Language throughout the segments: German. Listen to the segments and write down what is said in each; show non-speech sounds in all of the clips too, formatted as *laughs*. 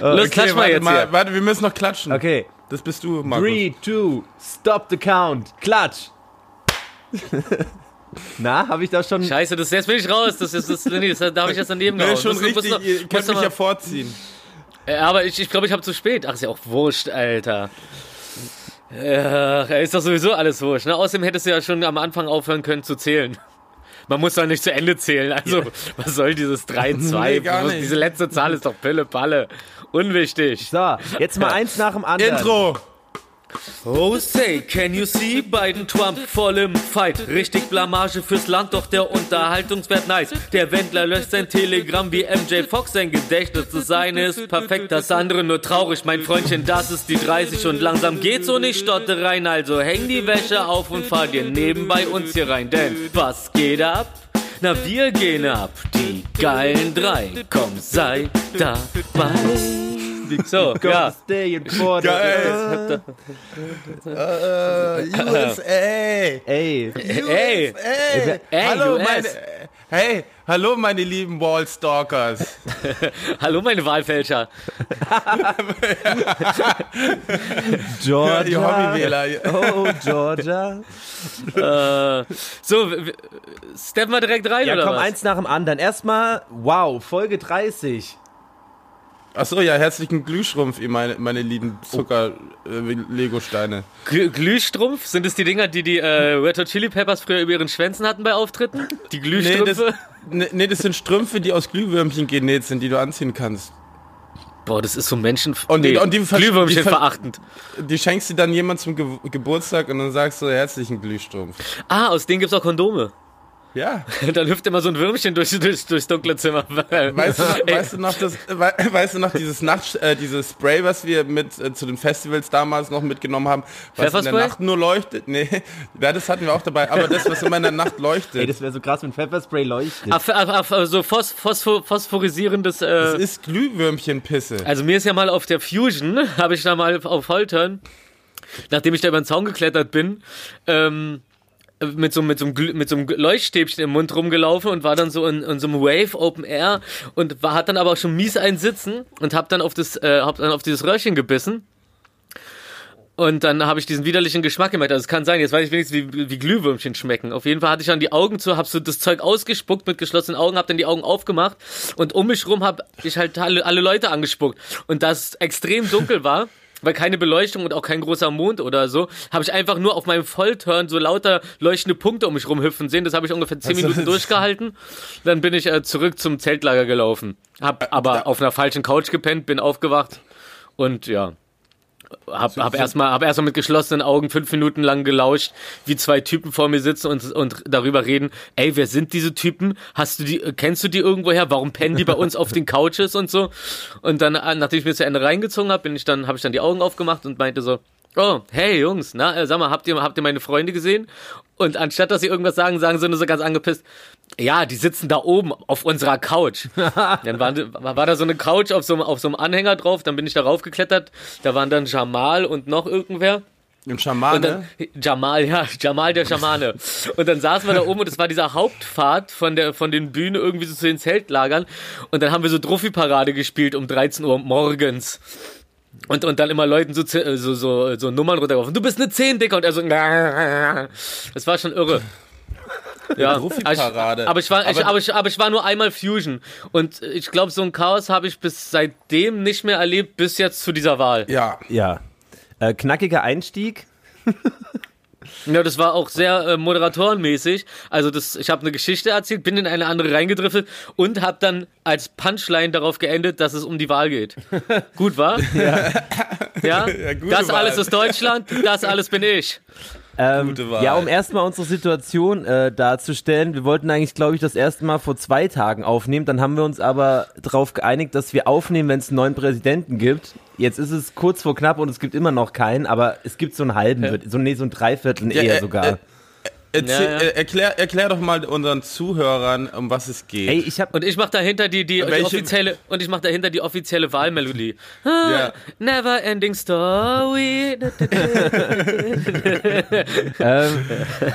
Los, Okay, klatsch mal warte, jetzt mal, hier. warte, wir müssen noch klatschen. Okay. Das bist du, Markus. Three, two, stop the count. Klatsch. *laughs* Na, habe ich das schon? Scheiße, das, jetzt bin ich raus. Das ist, das, nee, das, da habe ich jetzt daneben Nee, gehauen. ist schon richtig. du- Ihr könnt mich ja vorziehen. Äh, Aber ich, ich glaube, ich habe zu spät. Ach, ist ja auch wurscht, Alter. Ja, ist doch sowieso alles wurscht. Ne? Außerdem hättest du ja schon am Anfang aufhören können zu zählen. Man muss doch nicht zu Ende zählen. Also, was soll dieses 3-2? *laughs* Nee. Diese letzte Zahl ist doch Pille Palle. Unwichtig. So, jetzt mal eins nach dem anderen. Intro. Oh, say, can you see? Biden Trump voll im Fight. Richtig Blamage fürs Land, doch der Unterhaltungswert nice. Der Wendler löscht sein Telegramm wie MJ Fox. Sein Gedächtnis des Seine ist perfekt, das andere nur traurig. Mein Freundchen, das ist die 30 und langsam geht's und ich stotte rein. Also häng die Wäsche auf und fahr dir nebenbei uns hier rein. Denn was geht ab? Na, wir gehen ab, die geilen drei. Komm, sei dabei. So, ja. Stay in Border. Geil. Äh, USA. Ey, Ey, Ey, Ey, hallo US. meine, hey, hallo meine lieben Wallstalkers. *laughs* hallo meine Wahlfälscher. *laughs* Georgia. Die Hobbywähler. Oh, Georgia. *laughs* Äh, so, steppen wir direkt rein, Ja, oder komm, was? eins nach dem anderen. Erstmal, wow, Folge 30. Achso, ja, herzlichen Glühschrumpf, ihr meine, meine lieben Zucker-Lego-Steine. Glü Glühstrumpf? Sind es die Dinger, die die äh, Red Hot Chili Peppers früher über ihren Schwänzen hatten bei Auftritten? Die Nee, das, Glühstrümpfe? nee, das sind Strümpfe, die aus Glühwürmchen genäht sind, die du anziehen kannst. Boah, das ist so Menschen... Und- nee, und die Glühwürmchen die ver- verachtend. Die schenkst du dann jemand zum Ge Geburtstag und dann sagst du herzlichen Glühstrumpf. Ah, aus denen gibt's auch Kondome. Ja. *laughs* Dann hüpft immer so ein Würmchen durch, durch, durchs dunkle Zimmer. Weißt du, noch- *laughs* Ey, weißt du noch, das, wei- weißt du noch dieses Nacht, äh, dieses Spray, was wir mit äh, zu den Festivals damals noch mitgenommen haben, was in der? Nacht nur leuchtet? Nee, ja, das hatten wir auch dabei, aber das, was immer in der Nacht Ey, leuchtet, das wäre so krass, wenn Pfefferspray leuchtet. Ach, ach, ach, so phos phosphor phosphorisierendes... das Äh, ist Glühwürmchenpisse. also mir ist ja mal auf der Fusion, *laughs* habe ich da mal auf Holtern, nachdem ich da über den Zaun geklettert bin, ähm, mit so, mit, so einem, mit so einem Leuchtstäbchen im Mund rumgelaufen und war dann so in, in so einem Wave Open Air und war, hat dann aber auch schon mies einsitzen und hab dann auf das, äh, hab dann auf dieses Röhrchen gebissen. Und dann habe ich diesen widerlichen Geschmack gemerkt. Also es kann sein, jetzt weiß ich wenigstens, wie, wie Glühwürmchen schmecken. Auf jeden Fall hatte ich dann die Augen zu, hab so das Zeug ausgespuckt mit geschlossenen Augen, hab dann die Augen aufgemacht und um mich rum hab ich halt alle, alle Leute angespuckt. Und da es extrem dunkel war, *laughs* weil keine Beleuchtung und auch kein großer Mond oder so, habe ich einfach nur auf meinem Vollturn so lauter leuchtende Punkte um mich rumhüpfen sehen. Das habe ich ungefähr zehn Also, Minuten durchgehalten. Dann bin ich äh, zurück zum Zeltlager gelaufen. Hab aber auf einer falschen Couch gepennt, bin aufgewacht und ja. Hab, hab erstmal hab erstmal mit geschlossenen Augen fünf Minuten lang gelauscht, wie zwei Typen vor mir sitzen und, und darüber reden, ey, wer sind diese Typen? Hast du die, kennst du die irgendwoher? Warum pennen die bei uns auf den Couches und so? Und dann, nachdem ich mir zu Ende reingezogen habe, bin ich dann, habe ich dann die Augen aufgemacht und meinte so, oh, hey Jungs, na, äh, sag mal, habt ihr, habt ihr meine Freunde gesehen? Und anstatt dass sie irgendwas sagen, sagen sie nur so ganz angepisst, ja, die sitzen da oben auf unserer Couch. *laughs* dann waren, war da so eine Couch auf so, einem- auf so einem Anhänger drauf, dann bin ich darauf geklettert, da waren dann Jamal und noch irgendwer. Im Schamane. dann, Jamal, ja, Jamal der Schamane. Und dann saßen wir da oben und es war dieser Hauptpfad von der, von den Bühnen irgendwie so zu den Zeltlagern. Und dann haben wir so Druffi-Parade gespielt um 13 Uhr morgens. Und, und dann immer Leuten so, so, so, so Nummern runtergeworfen. Du bist eine 10, Dicker. Und er so, das war schon irre. Ja, Druffi-Parade. aber ich war, ich, Aber- aber ich, aber ich war nur einmal Fusion. Und ich glaube, so ein Chaos habe ich bis seitdem nicht mehr erlebt, bis jetzt zu dieser Wahl. ja. Ja. Äh, knackiger Einstieg. *laughs* Ja, das war auch sehr äh, moderatorenmäßig. Also das, ich habe eine Geschichte erzählt, bin in eine andere reingedriffelt und habe dann als Punchline darauf geendet, dass es um die Wahl geht. Gut, war? Ja. ja? gute das Wahl. alles ist Deutschland, das alles bin ich. Ähm, Gute Wahl. ja, um erstmal unsere Situation äh, darzustellen. Wir wollten eigentlich, glaube ich, das erste Mal vor zwei Tagen aufnehmen. Dann haben wir uns aber darauf geeinigt, dass wir aufnehmen, wenn es einen neuen Präsidenten gibt. Jetzt ist es kurz vor knapp und es gibt immer noch keinen, aber es gibt so einen halben, Ja. so nee, so ein Dreiviertel Ja, eher äh, sogar. äh, Erzähl, Ja, ja. äh, Erklär, erklär doch mal unseren Zuhörern, um was es geht. Ey, ich hab, Und ich mach dahinter die, die, die offizielle und ich mach dahinter die offizielle Wahlmelodie. Ja. Never ending story. *laughs* ähm,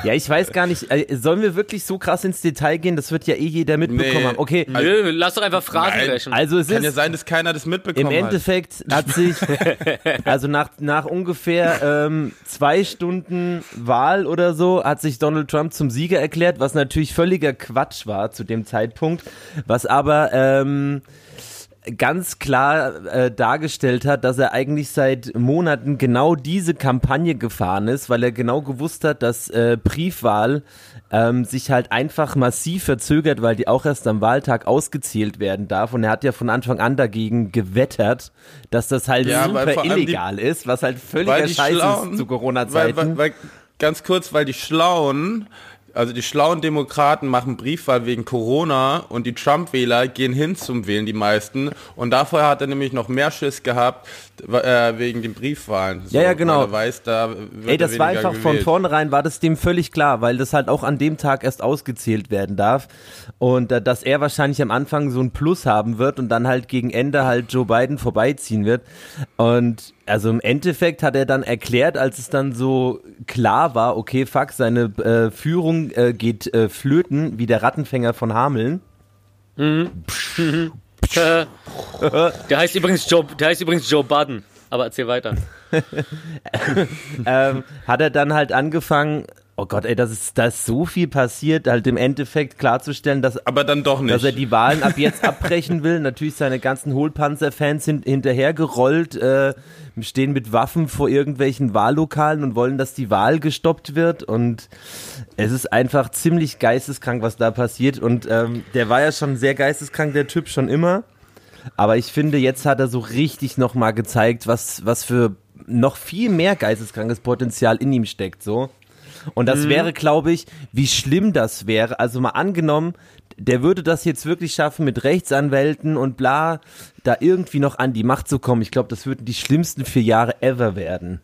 ja, ich weiß gar nicht, äh, sollen wir wirklich so krass ins Detail gehen? Das wird ja eh jeder mitbekommen Nee. haben. Okay, Nö, lass doch einfach Phrasen Nein. brechen. also es Kann ist ja sein, dass keiner das mitbekommen Im Endeffekt hat sich, *laughs* also nach, nach ungefähr ähm, zwei Stunden Wahl oder so, hat sich Donald Trump zum Sieger erklärt, was natürlich völliger Quatsch war zu dem Zeitpunkt, was aber ähm, ganz klar äh, dargestellt hat, dass er eigentlich seit Monaten genau diese Kampagne gefahren ist, weil er genau gewusst hat, dass äh, Briefwahl ähm, sich halt einfach massiv verzögert, weil die auch erst am Wahltag ausgezählt werden darf. Und er hat ja von Anfang an dagegen gewettert, dass das halt Ja, weil super allem die- illegal ist, was halt Weil völliger Scheiß ist zu weil, Corona-Zeiten. weil, weil, ganz kurz, weil die Schlauen, also die schlauen Demokraten machen Briefwahl wegen Corona und die Trump-Wähler gehen hin zum Wählen, die meisten. Und davor hat er nämlich noch mehr Schiss gehabt äh, wegen den Briefwahlen. So, Ja, ja, genau. Weiß, da Ey, das war einfach von gewählt. vornherein, war das dem völlig klar, weil das halt auch an dem Tag erst ausgezählt werden darf. Und äh, dass er wahrscheinlich am Anfang so ein Plus haben wird und dann halt gegen Ende halt Joe Biden vorbeiziehen wird. Und also im Endeffekt hat er dann erklärt, als es dann so klar war, okay, fuck, seine äh, Führung äh, geht äh, flöten, wie der Rattenfänger von Hameln. Äh, *laughs* der heißt übrigens Joe, der heißt übrigens Joe Budden. Aber erzähl weiter. *laughs* ähm, hat er dann halt angefangen, oh Gott, ey, das ist, da ist so viel passiert, halt im Endeffekt klarzustellen, dass Aber dann doch nicht. dass er die Wahlen ab jetzt *laughs* abbrechen will. Natürlich seine ganzen Hohlpanzer-Fans sind hinterhergerollt, äh, stehen mit Waffen vor irgendwelchen Wahllokalen und wollen, dass die Wahl gestoppt wird. Und es ist einfach ziemlich geisteskrank, was da passiert. Und ähm, der war ja schon sehr geisteskrank, der Typ schon immer. Aber ich finde, jetzt hat er so richtig nochmal gezeigt, was, was für noch viel mehr geisteskrankes Potenzial in ihm steckt, so. Und das wäre, glaube ich, wie schlimm das wäre. Also mal angenommen, der würde das jetzt wirklich schaffen, mit Rechtsanwälten und bla, da irgendwie noch an die Macht zu kommen. Ich glaube, das würden die schlimmsten vier Jahre ever werden.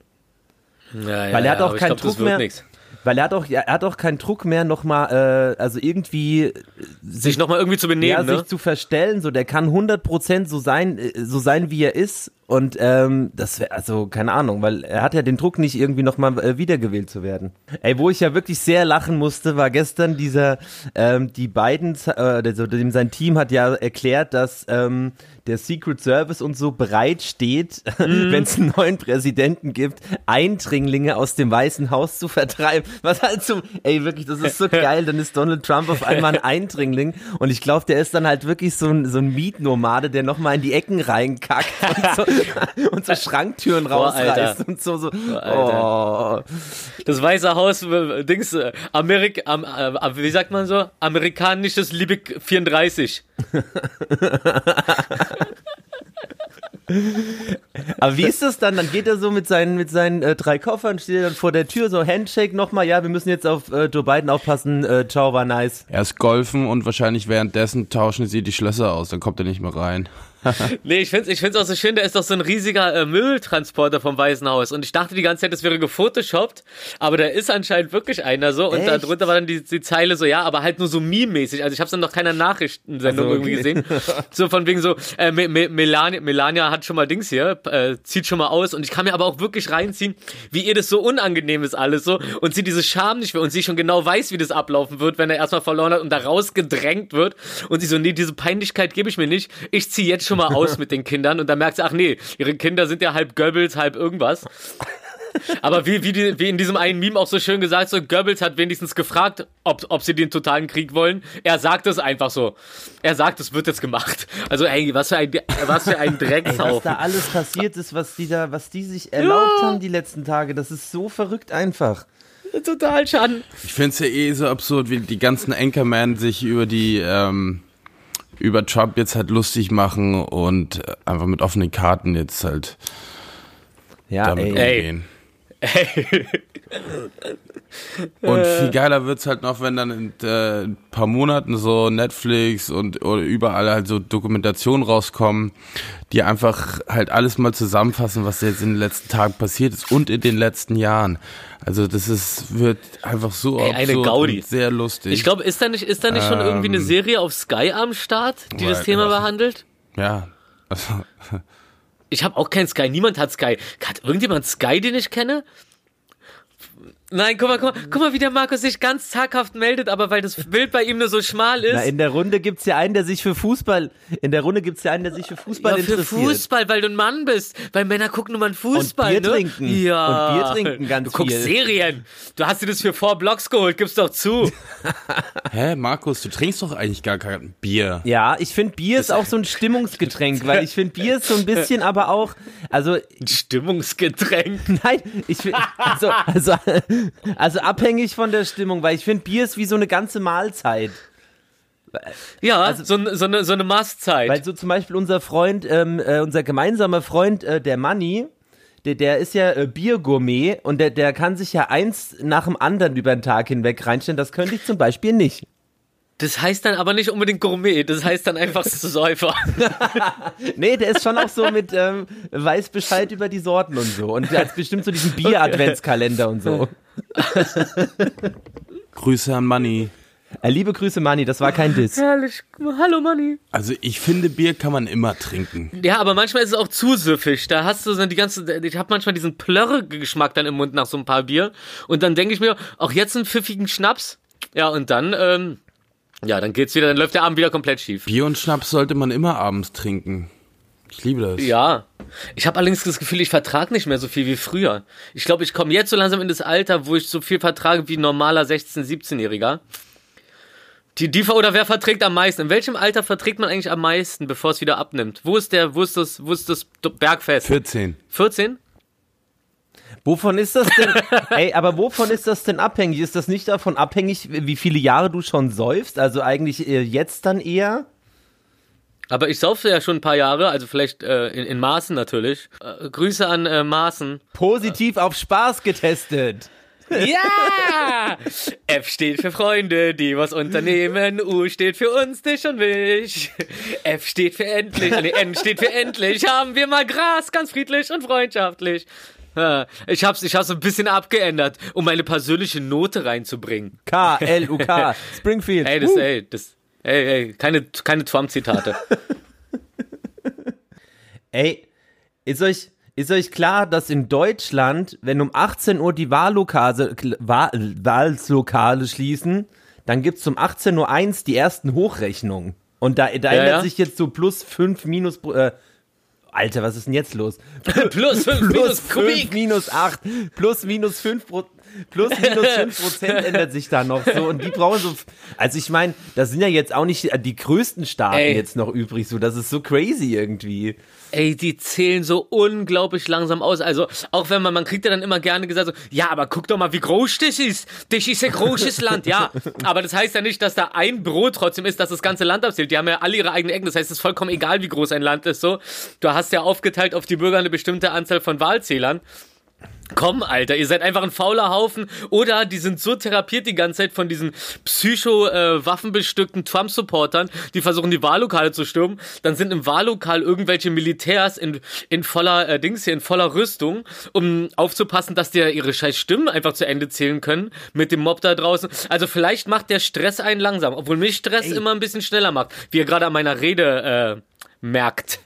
Ja, ja, Weil er hat ja, auch keinen glaub, Druck mehr. nix. Weil er hat auch, er hat auch keinen Druck mehr nochmal, äh, also irgendwie Sich nochmal irgendwie zu ja, benehmen, ne? sich zu verstellen, so der kann 100% so sein, äh, so sein, wie er ist und ähm, das wäre, also keine Ahnung, weil er hat ja den Druck nicht irgendwie nochmal äh, wiedergewählt zu werden. Ey, wo ich ja wirklich sehr lachen musste, war gestern dieser, ähm, die beiden, äh, also dem sein Team hat ja erklärt, dass ähm, der Secret Service und so bereit steht, *laughs* Mhm. wenn es einen neuen Präsidenten gibt, Eindringlinge aus dem Weißen Haus zu vertreiben. *laughs* Was halt zum, ey wirklich, das ist so *laughs* geil, dann ist Donald Trump auf einmal ein Eindringling und ich glaube, der ist dann halt wirklich so ein, so ein Mietnomade, der nochmal in die Ecken reinkackt und so, *laughs* und so Schranktüren Boah, rausreißt Alter. und so, so, Alter. oh. Das Weiße Haus, äh, Dings, äh, Amerik, am, äh, wie sagt man so? Amerikanisches Liebig 34. *laughs* Aber wie ist das dann? Dann geht er so mit seinen, mit seinen äh, drei Koffern, steht er dann vor der Tür, so Handshake nochmal, ja, wir müssen jetzt auf äh, Joe Biden aufpassen, äh, ciao, war nice. Erst golfen und wahrscheinlich währenddessen tauschen sie die Schlösser aus, dann kommt er nicht mehr rein. *laughs* Nee, ich find's, ich find's auch so schön, da ist doch so ein riesiger äh, Mülltransporter vom Weißen Haus. Und ich dachte die ganze Zeit, das wäre gefotoshoppt, aber da ist anscheinend wirklich einer so. Und Echt? darunter war dann die, die Zeile so, ja, aber halt nur so meme-mäßig. Also ich hab's dann noch keiner Nachrichtensendung Ach so, irgendwie okay. gesehen. *laughs* So von wegen so, äh, Me Me Melania, Melania hat schon mal Dings hier, äh, zieht schon mal aus. Und ich kann mir aber auch wirklich reinziehen, wie ihr das so unangenehm ist alles so. Und sie diese Scham nicht mehr und sie schon genau weiß, wie das ablaufen wird, wenn er erstmal verloren hat und da rausgedrängt wird. Und sie so, nee, diese Peinlichkeit gebe ich mir nicht. Ich ziehe jetzt schon mal aus *laughs* mit den Kindern. Und dann merkt sie, ach nee, ihre Kinder sind ja halb Goebbels, halb irgendwas. Aber wie, wie, die, wie in diesem einen Meme auch so schön gesagt, so Goebbels hat wenigstens gefragt, ob, ob sie den totalen Krieg wollen. Er sagt es einfach so. Er sagt, es wird jetzt gemacht. Also ey, was für ein, was für ein Ey, was Dreckshaufen. da alles passiert ist, was die da, was die sich erlaubt haben die letzten Tage, das ist so verrückt einfach. Total schaden. Ich finde es ja eh so absurd, wie die ganzen Anchorman sich über die ähm, über Trump jetzt halt lustig machen und äh, einfach mit offenen Karten jetzt halt Ja, damit ey. Ey. Umgehen. Und viel geiler wird's halt noch, wenn dann in äh, ein paar Monaten so Netflix und oder überall halt so Dokumentationen rauskommen, die einfach halt alles mal zusammenfassen, was jetzt in den letzten Tagen passiert ist und in den letzten Jahren. Also das ist wird einfach so Ey, eine Gaudi. und sehr lustig. Ich glaube, ist da nicht, ist da nicht schon irgendwie eine Ähm, Serie auf Sky am Start, die das Right, Thema ja. behandelt? ja. Also, *laughs* Ich habe auch kein Sky, niemand hat Sky. Hat irgendjemand Sky, den ich kenne? Nein, guck mal, guck mal, guck mal, wie der Markus sich ganz zaghaft meldet, aber weil das Bild bei ihm nur so schmal ist. Na, in der Runde gibt's ja einen, der sich für Fußball, in der Runde gibt's ja einen, der sich für Fußball ja, für interessiert. Fußball, weil du ein Mann bist. Weil Männer gucken nur mal Fußball, Und Bier ne? trinken. Ja. Und Bier trinken ganz Du guckst viel. Serien. Du hast dir das für Four Blocks geholt, gib's doch zu. *laughs* hä, Markus, du trinkst doch eigentlich gar kein Bier. Ja, ich finde Bier ist auch so ein Stimmungsgetränk, weil ich finde Bier ist so ein *laughs* bisschen, aber auch, also Ein Stimmungsgetränk. *laughs* Nein, ich find, also, also, also abhängig von der Stimmung, weil ich finde, Bier ist wie so eine ganze Mahlzeit. Ja, so, n- so, eine, so eine Maßzeit. Weil so zum Beispiel unser Freund, ähm, äh, unser gemeinsamer Freund, äh, der Manni, der, der ist ja äh, Biergourmet und der, der kann sich ja eins nach dem anderen über den Tag hinweg reinstellen. Das könnte ich zum Beispiel nicht. Das heißt dann aber nicht unbedingt Gourmet, das heißt dann einfach Säufer. *laughs* Nee, der ist schon auch so mit, ähm, weiß Bescheid über die Sorten und so. Und der hat bestimmt so diesen Bier-Adventskalender und so. *laughs* Grüße an Manni. Äh, liebe Grüße, Manni, das war kein Diss. Herrlich. Hallo, Manni. Also ich finde, Bier kann man immer trinken. Ja, aber manchmal ist es auch zu süffig. Da hast du so die ganze, ich habe manchmal diesen Plörre-Geschmack dann im Mund nach so ein paar Bier. Und dann denke ich mir, auch jetzt einen pfiffigen Schnaps. Ja, und dann, ähm, ja, dann geht's wieder, dann läuft der Abend wieder komplett schief. Bier und Schnaps sollte man immer abends trinken. Ich liebe das. Ja. Ich habe allerdings das Gefühl, ich vertrage nicht mehr so viel wie früher. Ich glaube, ich komme jetzt so langsam in das Alter, wo ich so viel vertrage wie ein normaler 16-, 17-Jähriger. Die, die, oder wer verträgt am meisten? In welchem Alter verträgt man eigentlich am meisten, bevor es wieder abnimmt? Wo ist der, wo ist das, wo ist das Bergfest? 14. 14? Wovon ist das denn? Ey, aber wovon ist das denn abhängig? Ist das nicht davon abhängig, wie viele Jahre du schon säufst? Also eigentlich äh, jetzt dann eher? Aber ich saufe ja schon ein paar Jahre, also vielleicht äh, in, in Maßen natürlich. Äh, Grüße an äh, Maßen. Positiv auf Spaß getestet. Ja! *laughs* F steht für Freunde, die was unternehmen. U steht für uns, dich und mich. F steht für endlich. Nee, N steht für endlich. Haben wir mal Gras, ganz friedlich und freundschaftlich. Ich hab's, ich hab's ein bisschen abgeändert, um meine persönliche Note reinzubringen. K, L, U, K, *laughs* Springfield. Ey, das, Uh. ey, das, ey, ey, keine, keine Trump-Zitate. *laughs* Ey, ist euch, ist euch klar, dass in Deutschland, wenn um 18 Uhr die Wahllokale, Wahl, Wahllokale schließen, dann gibt's um 18.01 Uhr die ersten Hochrechnungen. Und da, da Ja, ändert ja. sich jetzt so plus 5 minus, äh, Alter, was ist denn jetzt los? Plus 5 plus minus 5 Kubik. minus 8, plus minus 5 Pro, plus minus 5 Prozent ändert sich da noch so und die brauchen so, also ich meine, das sind ja jetzt auch nicht die größten Staaten Ey. jetzt noch übrig, so, das ist so crazy irgendwie. Ey, die zählen so unglaublich langsam aus. Also, auch wenn man, man kriegt ja dann immer gerne gesagt, so, ja, aber guck doch mal, wie groß das ist. Das ist ein großes Land, ja. Aber das heißt ja nicht, dass da ein Büro trotzdem ist, dass das ganze Land abzählt. Die haben ja alle ihre eigenen Ecken. Das heißt, es ist vollkommen egal, wie groß ein Land ist, so. Du hast ja aufgeteilt auf die Bürger eine bestimmte Anzahl von Wahlzählern. Komm, Alter, ihr seid einfach ein fauler Haufen. Oder die sind so therapiert die ganze Zeit von diesen psycho-waffenbestückten Trump-Supportern, die versuchen, die Wahllokale zu stürmen. Dann sind im Wahllokal irgendwelche Militärs in, in voller äh, Dings hier, in voller Rüstung, um aufzupassen, dass die ihre scheiß Stimmen einfach zu Ende zählen können mit dem Mob da draußen. Also vielleicht macht der Stress einen langsam, obwohl mich Stress immer ein bisschen schneller macht, wie ihr gerade an meiner Rede äh, merkt.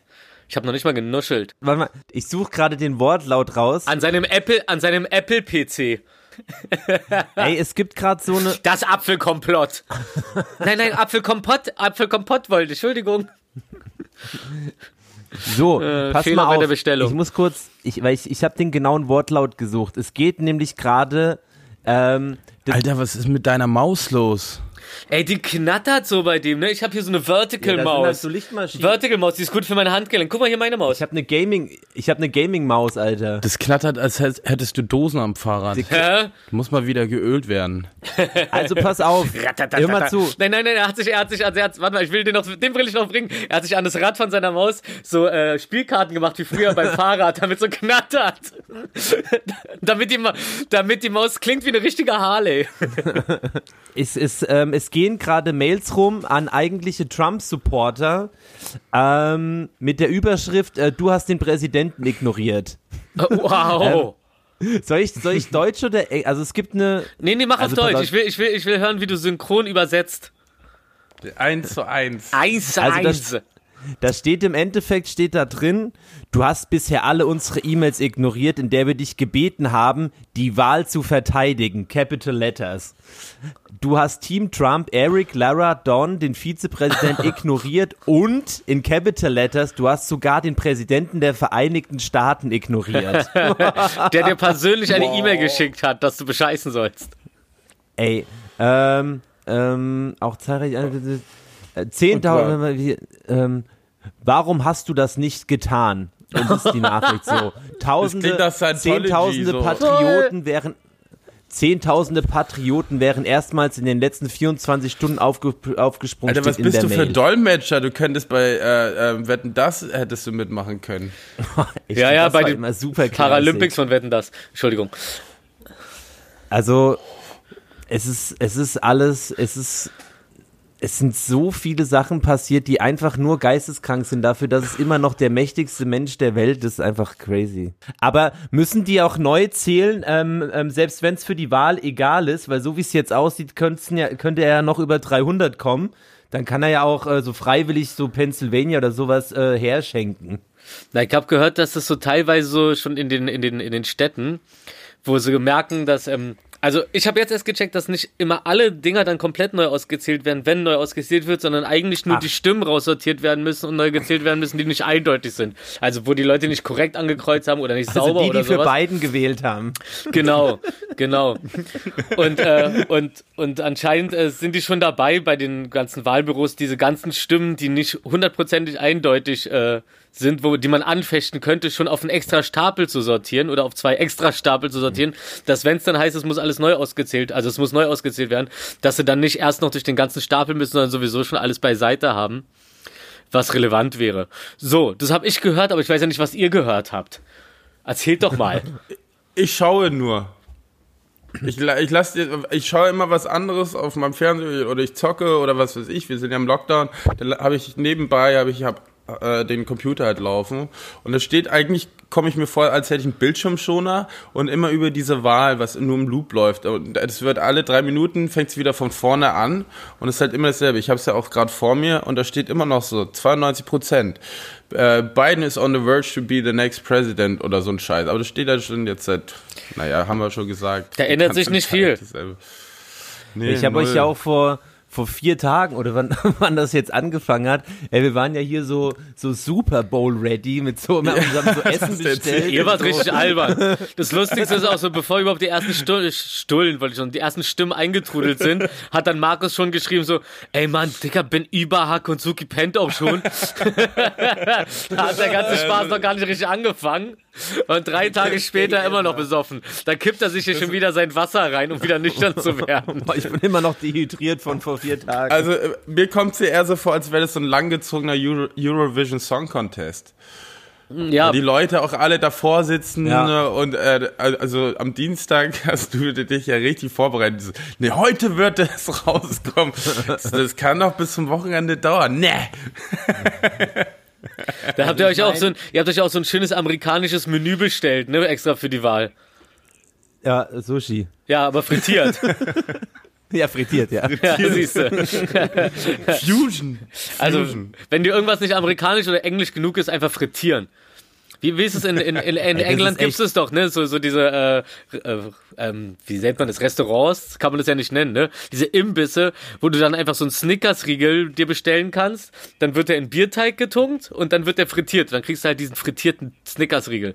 Ich habe noch nicht mal genuschelt. Warte mal, ich suche gerade den Wortlaut raus. An seinem Apple, an seinem Apple-PC. *laughs* Ey, es gibt gerade so eine. Das Apfelkomplott. nein, nein, Apfelkompott, Apfelkompott wollte, Entschuldigung. So, Äh, pass Fehler mal bei auf. der Bestellung. Ich muss kurz, ich, weil ich, ich habe den genauen Wortlaut gesucht. Es geht nämlich gerade. Ähm, Alter, was ist mit deiner Maus los? Ey, die knattert so bei dem, ne? Ich habe hier so eine Vertical Ja, Maus. halt so Lichtmaschinen. Vertical Maus, die ist gut für mein Handgelenk. Guck mal hier meine Maus. Ich habe eine Gaming, ich habe eine Gaming Maus, Alter. Das knattert, als hättest du Dosen am Fahrrad. Hä? Muss mal wieder geölt werden. *laughs* Also pass auf. Hör mal zu. Nein, nein, nein, er hat sich, er hat sich, also er hat, warte mal, ich will den noch, den will ich noch bringen. Er hat sich an das Rad von seiner Maus so äh, Spielkarten gemacht wie früher beim *laughs* Fahrrad, damit so knattert. *laughs* damit, die, damit die Maus klingt wie eine richtige Harley. Es, es, ähm, es gehen gerade Mails rum an eigentliche Trump-Supporter ähm, mit der Überschrift, äh, du hast den Präsidenten ignoriert. *laughs* Wow. Soll ich, soll ich Deutsch oder Eng- Also es gibt eine. Nee, nee, mach Also, auf Deutsch. Ich will, ich, will, ich will hören, wie du synchron übersetzt. Eins zu eins. Eins, Also eins. das- Da steht im Endeffekt, steht da drin, du hast bisher alle unsere E-Mails ignoriert, in der wir dich gebeten haben, die Wahl zu verteidigen. Capital Letters. Du hast Team Trump, Eric, Lara, Don, den Vizepräsident *laughs* ignoriert und in Capital Letters, du hast sogar den Präsidenten der Vereinigten Staaten ignoriert. *laughs* Der dir persönlich eine E-Mail geschickt hat, dass du bescheißen sollst. Ey, ähm, ähm, auch zahlreich, äh, äh, 10.000, wie, ähm, warum hast du das nicht getan? Und das ist die Nachricht so. *laughs* Tausende, nach Scientology, Zehntausende so. Patrioten wären, Zehntausende Patrioten wären erstmals in den letzten 24 Stunden aufge, aufgesprungen. Alter, was steht in bist der du für Mail. Dolmetscher? Du könntest bei äh, äh, Wetten, das hättest du mitmachen können. *laughs* Ich Ja, ja, das bei den immer super Paralympics von Wetten das. Entschuldigung. Also, es ist, es ist alles, es ist, es sind so viele Sachen passiert, die einfach nur geisteskrank sind dafür, dass es immer noch der mächtigste Mensch der Welt ist. Einfach crazy. Aber müssen die auch neu zählen, ähm, ähm, selbst wenn es für die Wahl egal ist, weil so wie es jetzt aussieht, ja, könnte er ja noch über 300 kommen. Dann kann er ja auch äh, so freiwillig so Pennsylvania oder sowas äh, herschenken. Na, ich habe gehört, dass das so teilweise so schon in den, in den, in den Städten, wo sie merken, dass, ähm, also ich habe jetzt erst gecheckt, dass nicht immer alle Dinger dann komplett neu ausgezählt werden, wenn neu ausgezählt wird, sondern eigentlich nur Ach. die Stimmen raussortiert werden müssen und neu gezählt werden müssen, die nicht eindeutig sind. Also wo die Leute nicht korrekt angekreuzt haben oder nicht Also sauber die, oder die für sowas. Biden gewählt haben. Genau, *laughs* genau. Und, äh, und, und anscheinend äh, sind die schon dabei bei den ganzen Wahlbüros, diese ganzen Stimmen, die nicht hundertprozentig eindeutig äh, sind, wo, die man anfechten könnte, schon auf einen extra Stapel zu sortieren oder auf zwei extra Stapel zu sortieren, dass wenn es dann heißt, es muss alles neu ausgezählt, also es muss neu ausgezählt werden, dass sie dann nicht erst noch durch den ganzen Stapel müssen, sondern sowieso schon alles beiseite haben, was relevant wäre. So, das habe ich gehört, aber ich weiß ja nicht, was ihr gehört habt. Erzählt doch mal. *laughs* Ich schaue nur. Ich, ich, lass ich schaue immer was anderes auf meinem Fernseher oder ich zocke oder was weiß ich. Wir sind ja im Lockdown. Da habe ich nebenbei habe ich hab, äh, den Computer halt laufen und es steht eigentlich komme ich mir vor, als hätte ich einen Bildschirmschoner und immer über diese Wahl, was nur im Loop läuft. Und es wird alle drei Minuten fängt es wieder von vorne an und es ist halt immer dasselbe. Ich habe es ja auch gerade vor mir und da steht immer noch so 92 Prozent. Äh, Biden is on the verge to be the next president oder so ein Scheiß. Aber das steht da schon jetzt seit, naja, haben wir schon gesagt. Da ändert sich nicht viel. Dasselbe. Nee, Ich habe euch ja auch vor, vor vier Tagen oder wann, *laughs* wann das jetzt angefangen hat, ey, wir waren ja hier so, so Super Bowl ready mit so, wir haben so Essen bestellt. Ihr wart so. richtig albern. *laughs* Das Lustigste ist auch so, bevor überhaupt die ersten Stu Stullen, wollte ich schon, die ersten Stimmen eingetrudelt sind, hat dann Markus schon geschrieben so, ey Mann, Dicker, bin Überhack und Suki pennt auch schon. *laughs* da hat der ganze Spaß noch gar nicht richtig angefangen. Und drei Tage später immer noch besoffen. Da kippt er sich hier schon wieder sein Wasser rein, um wieder nüchtern zu werden. Ich bin immer noch dehydriert von vor vier Tagen. Also äh, mir kommt es ja eher so vor, als wäre das so ein langgezogener Euro Eurovision Song Contest. Ja, Die Leute auch alle davor sitzen Ja. äh, und äh, also am Dienstag *laughs* hast du dich ja richtig vorbereitet. Nee, heute wird es *laughs* rauskommen. Das, das kann doch bis zum Wochenende dauern. Nee. da habt ihr euch auch so ein, ihr habt euch auch so ein schönes amerikanisches Menü bestellt, ne, extra für die Wahl. ja, Sushi. Ja, aber frittiert. *laughs* Ja, frittiert, ja. *laughs* ja, siehst du. Fusion. Also, wenn dir irgendwas nicht amerikanisch oder englisch genug ist, einfach frittieren. Wie, wie ist es in, in, in, in England gibt's echt- es doch, ne? So, so diese, äh, äh, ähm, wie nennt man das? Restaurants, kann man das ja nicht nennen, ne? Diese Imbisse, wo du dann einfach so einen Snickers-Riegel dir bestellen kannst, dann wird der in Bierteig getunkt und dann wird der frittiert. Dann kriegst du halt diesen frittierten Snickers-Riegel.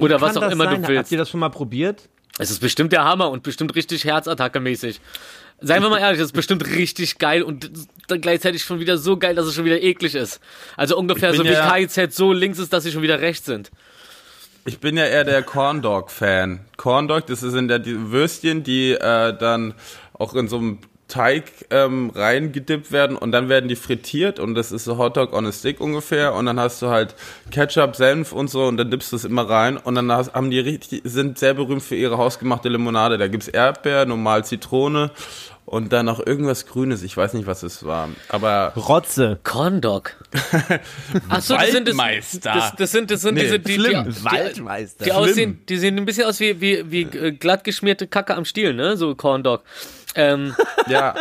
Oder was auch immer du sein? willst. Habt ihr das schon mal probiert? Es ist bestimmt der Hammer und bestimmt richtig Herzattacke-mäßig. Seien wir mal ehrlich, das ist bestimmt richtig geil und dann gleichzeitig schon wieder so geil, dass es schon wieder eklig ist. Also ungefähr so wie ja- KIZ so links ist, dass sie schon wieder rechts sind. Ich bin ja eher der Corn Dog Fan. Corn Dog, das sind ja die Würstchen, die äh, dann auch in so einem Teig ähm, reingedippt werden und dann werden die frittiert und das ist so Hotdog on a Stick ungefähr und dann hast du halt Ketchup, Senf und so und dann dippst du es immer rein und dann hast, haben die richtig, sind sehr berühmt für ihre hausgemachte Limonade. Da gibt's Erdbeer, normal Zitrone und dann noch irgendwas Grünes. Ich weiß nicht, was es war, aber Rotze. Corndog. *laughs* Achso, das sind das, Waldmeister. das, das sind das sind Nee, diese die, die, schlimm. die, Waldmeister. die aussehen, die sehen ein bisschen aus wie wie wie äh, glatt geschmierte Kacke am Stiel, ne? So Corndog. Ähm, *laughs* ja,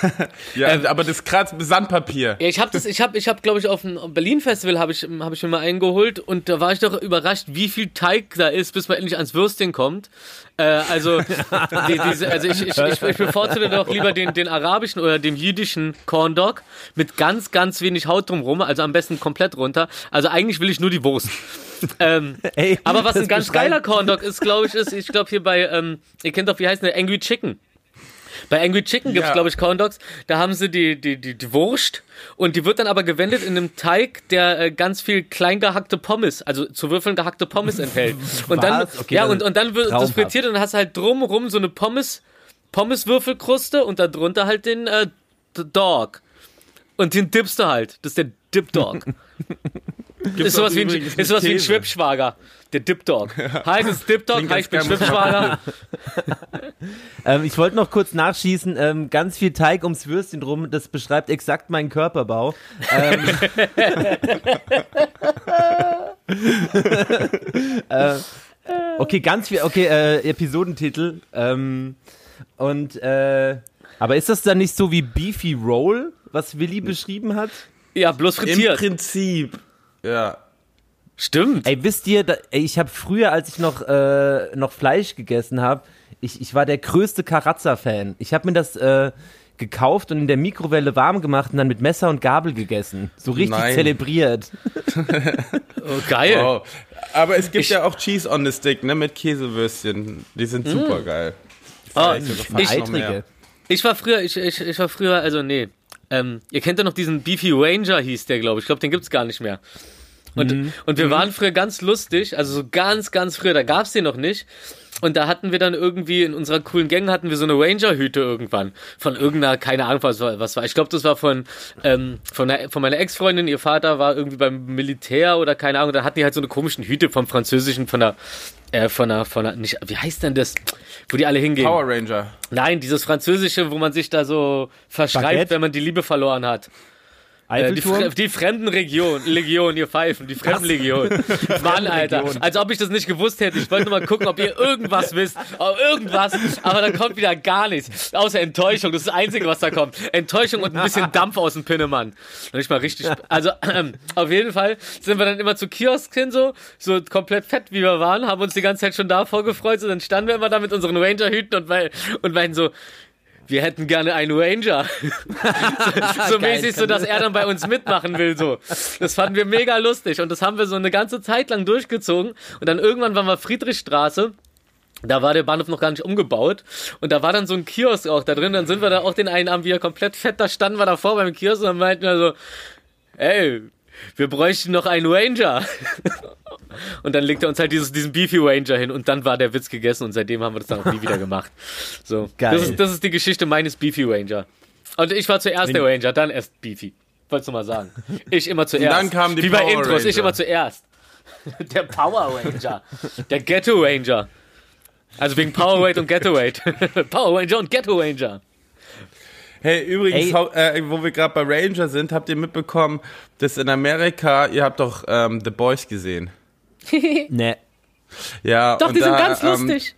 *laughs* ja, aber das kratzt Sandpapier. Ja, ich habe das, ich habe, ich habe, glaube ich, auf dem Berlin Festival habe ich, habe ich mir mal eingeholt und da war ich doch überrascht, wie viel Teig da ist, bis man endlich ans Würstchen kommt. Äh, also, *laughs* die, diese, also ich, ich, ich, ich bevorzuge doch lieber den, den arabischen oder den jüdischen Corn Dog mit ganz, ganz wenig Haut drumrum, also am besten komplett runter. Also eigentlich will ich nur die Wurst. Ähm, Ey, aber was ein ganz geiler Corn Dog ist, glaube ich, ist, ich glaube hier bei, ähm, ihr kennt doch, wie heißt der Angry Chicken. Bei Angry Chicken gibt's Ja. glaube ich, Corn Dogs. Da haben sie die, die, die, die Wurst und die wird dann aber gewendet in einem Teig, der äh, ganz viel klein gehackte Pommes, also zu Würfeln gehackte Pommes enthält. *laughs* Und dann? Okay, ja, das und, und dann wird das frittiert und dann hast du halt drumrum so eine Pommes, Pommeswürfelkruste und darunter halt den äh, Dog. Und den dippst du halt. Das ist der Dip Dog. *laughs* ist sowas wie ein, ist sowas wie ein Käse. Schwibschwager. Der Dip Dog. Hi, das *laughs* ist Dip Dog. Klingt Hi, ganz ich bin. Schwibschwager. *laughs* Ähm, ich wollte noch kurz nachschießen, ähm, ganz viel Teig ums Würstchen drum, das beschreibt exakt meinen Körperbau. Ähm, *laughs* äh, okay, ganz viel, okay, äh, Episodentitel. Ähm, und, äh, aber ist das dann nicht so wie Beefy Roll, was Willi beschrieben hat? Ja, bloß Im frittiert. Prinzip. Ja. Stimmt. Ey, wisst ihr, da, ey, ich habe früher, als ich noch, äh, noch Fleisch gegessen habe, ich, ich war der größte Karazza-Fan. Ich habe mir das äh, gekauft und in der Mikrowelle warm gemacht und dann mit Messer und Gabel gegessen. So richtig Nein. zelebriert. *laughs* Oh, geil. Wow. Aber es gibt ja auch Cheese on the Stick, ne, mit Käsewürstchen. Die sind super geil. Fast ich-. Eitrige. Ich war früher, ich, ich, ich war früher, also nee. Ähm, ihr kennt ja noch diesen Beefy Ranger, hieß der, glaube ich. Ich glaube, den gibt's gar nicht mehr. Und, und wir waren früher ganz lustig, also so ganz, ganz früher, da gab's den noch nicht. Und da hatten wir dann irgendwie in unserer coolen Gang hatten wir so eine Ranger-Hüte irgendwann. Von irgendeiner, keine Ahnung, was war. Was war. Ich glaube, das war von, ähm, von, einer, von meiner Ex-Freundin. Ihr Vater war irgendwie beim Militär oder keine Ahnung. Da hatten die halt so eine komischen Hüte vom Französischen, von der, äh, von der, von der, nicht, wie heißt denn das? Wo die alle hingehen. Power Ranger. Nein, dieses Französische, wo man sich da so verschreibt, Baguette? wenn man die Liebe verloren hat. Äh, die, Eiffelturm? Die Fremdenregion, Legion, ihr Pfeifen, die Fremdenlegion. *laughs* Mann, Alter. Als ob ich das nicht gewusst hätte. Ich wollte nur mal gucken, ob ihr irgendwas wisst. Irgendwas. Aber da kommt wieder gar nichts. Außer Enttäuschung. Das ist das Einzige, was da kommt. Enttäuschung und ein bisschen Dampf aus dem Pinnemann. Nicht mal richtig. Also, ähm, *clears throat* auf jeden Fall sind wir dann immer zu Kiosks hin, so, so komplett fett, wie wir waren, haben uns die ganze Zeit schon davor gefreut. So, dann standen wir immer da mit unseren Ranger-Hüten und, weil, und meinen so, wir hätten gerne einen Ranger. *laughs* so so Geil, mäßig, so dass er dann bei uns mitmachen will, so. Das fanden wir mega lustig und das haben wir so eine ganze Zeit lang durchgezogen und dann irgendwann waren wir Friedrichstraße. Da war der Bahnhof noch gar nicht umgebaut. Und da war dann so ein Kiosk auch da drin. Dann sind wir da auch den einen Abend wieder komplett fett. Da standen wir davor beim Kiosk und dann meinten wir so, ey, wir bräuchten noch einen Ranger. *laughs* Und dann legt er uns halt dieses, diesen Beefy Ranger hin und dann war der Witz gegessen und seitdem haben wir das dann auch nie wieder gemacht. *laughs* So, Geil. Das, ist, das ist die Geschichte meines Beefy Ranger. Und ich war zuerst der Ranger, dann erst Beefy. Wolltest du mal sagen. *laughs* Ich immer zuerst. dann kamen die Wie bei Power Intros, ich Ranger. immer zuerst. Der Power Ranger. Der Ghetto Ranger. Also wegen Power Weight und Ghetto Weight. Power Ranger und Ghetto Ranger. Hey, übrigens, Ey. hau- äh, wo wir gerade bei Ranger sind, habt ihr mitbekommen, dass in Amerika, ihr habt doch ähm, The Boys gesehen. *laughs* Ne. Ja, Doch, und die sind da, ganz ähm, lustig.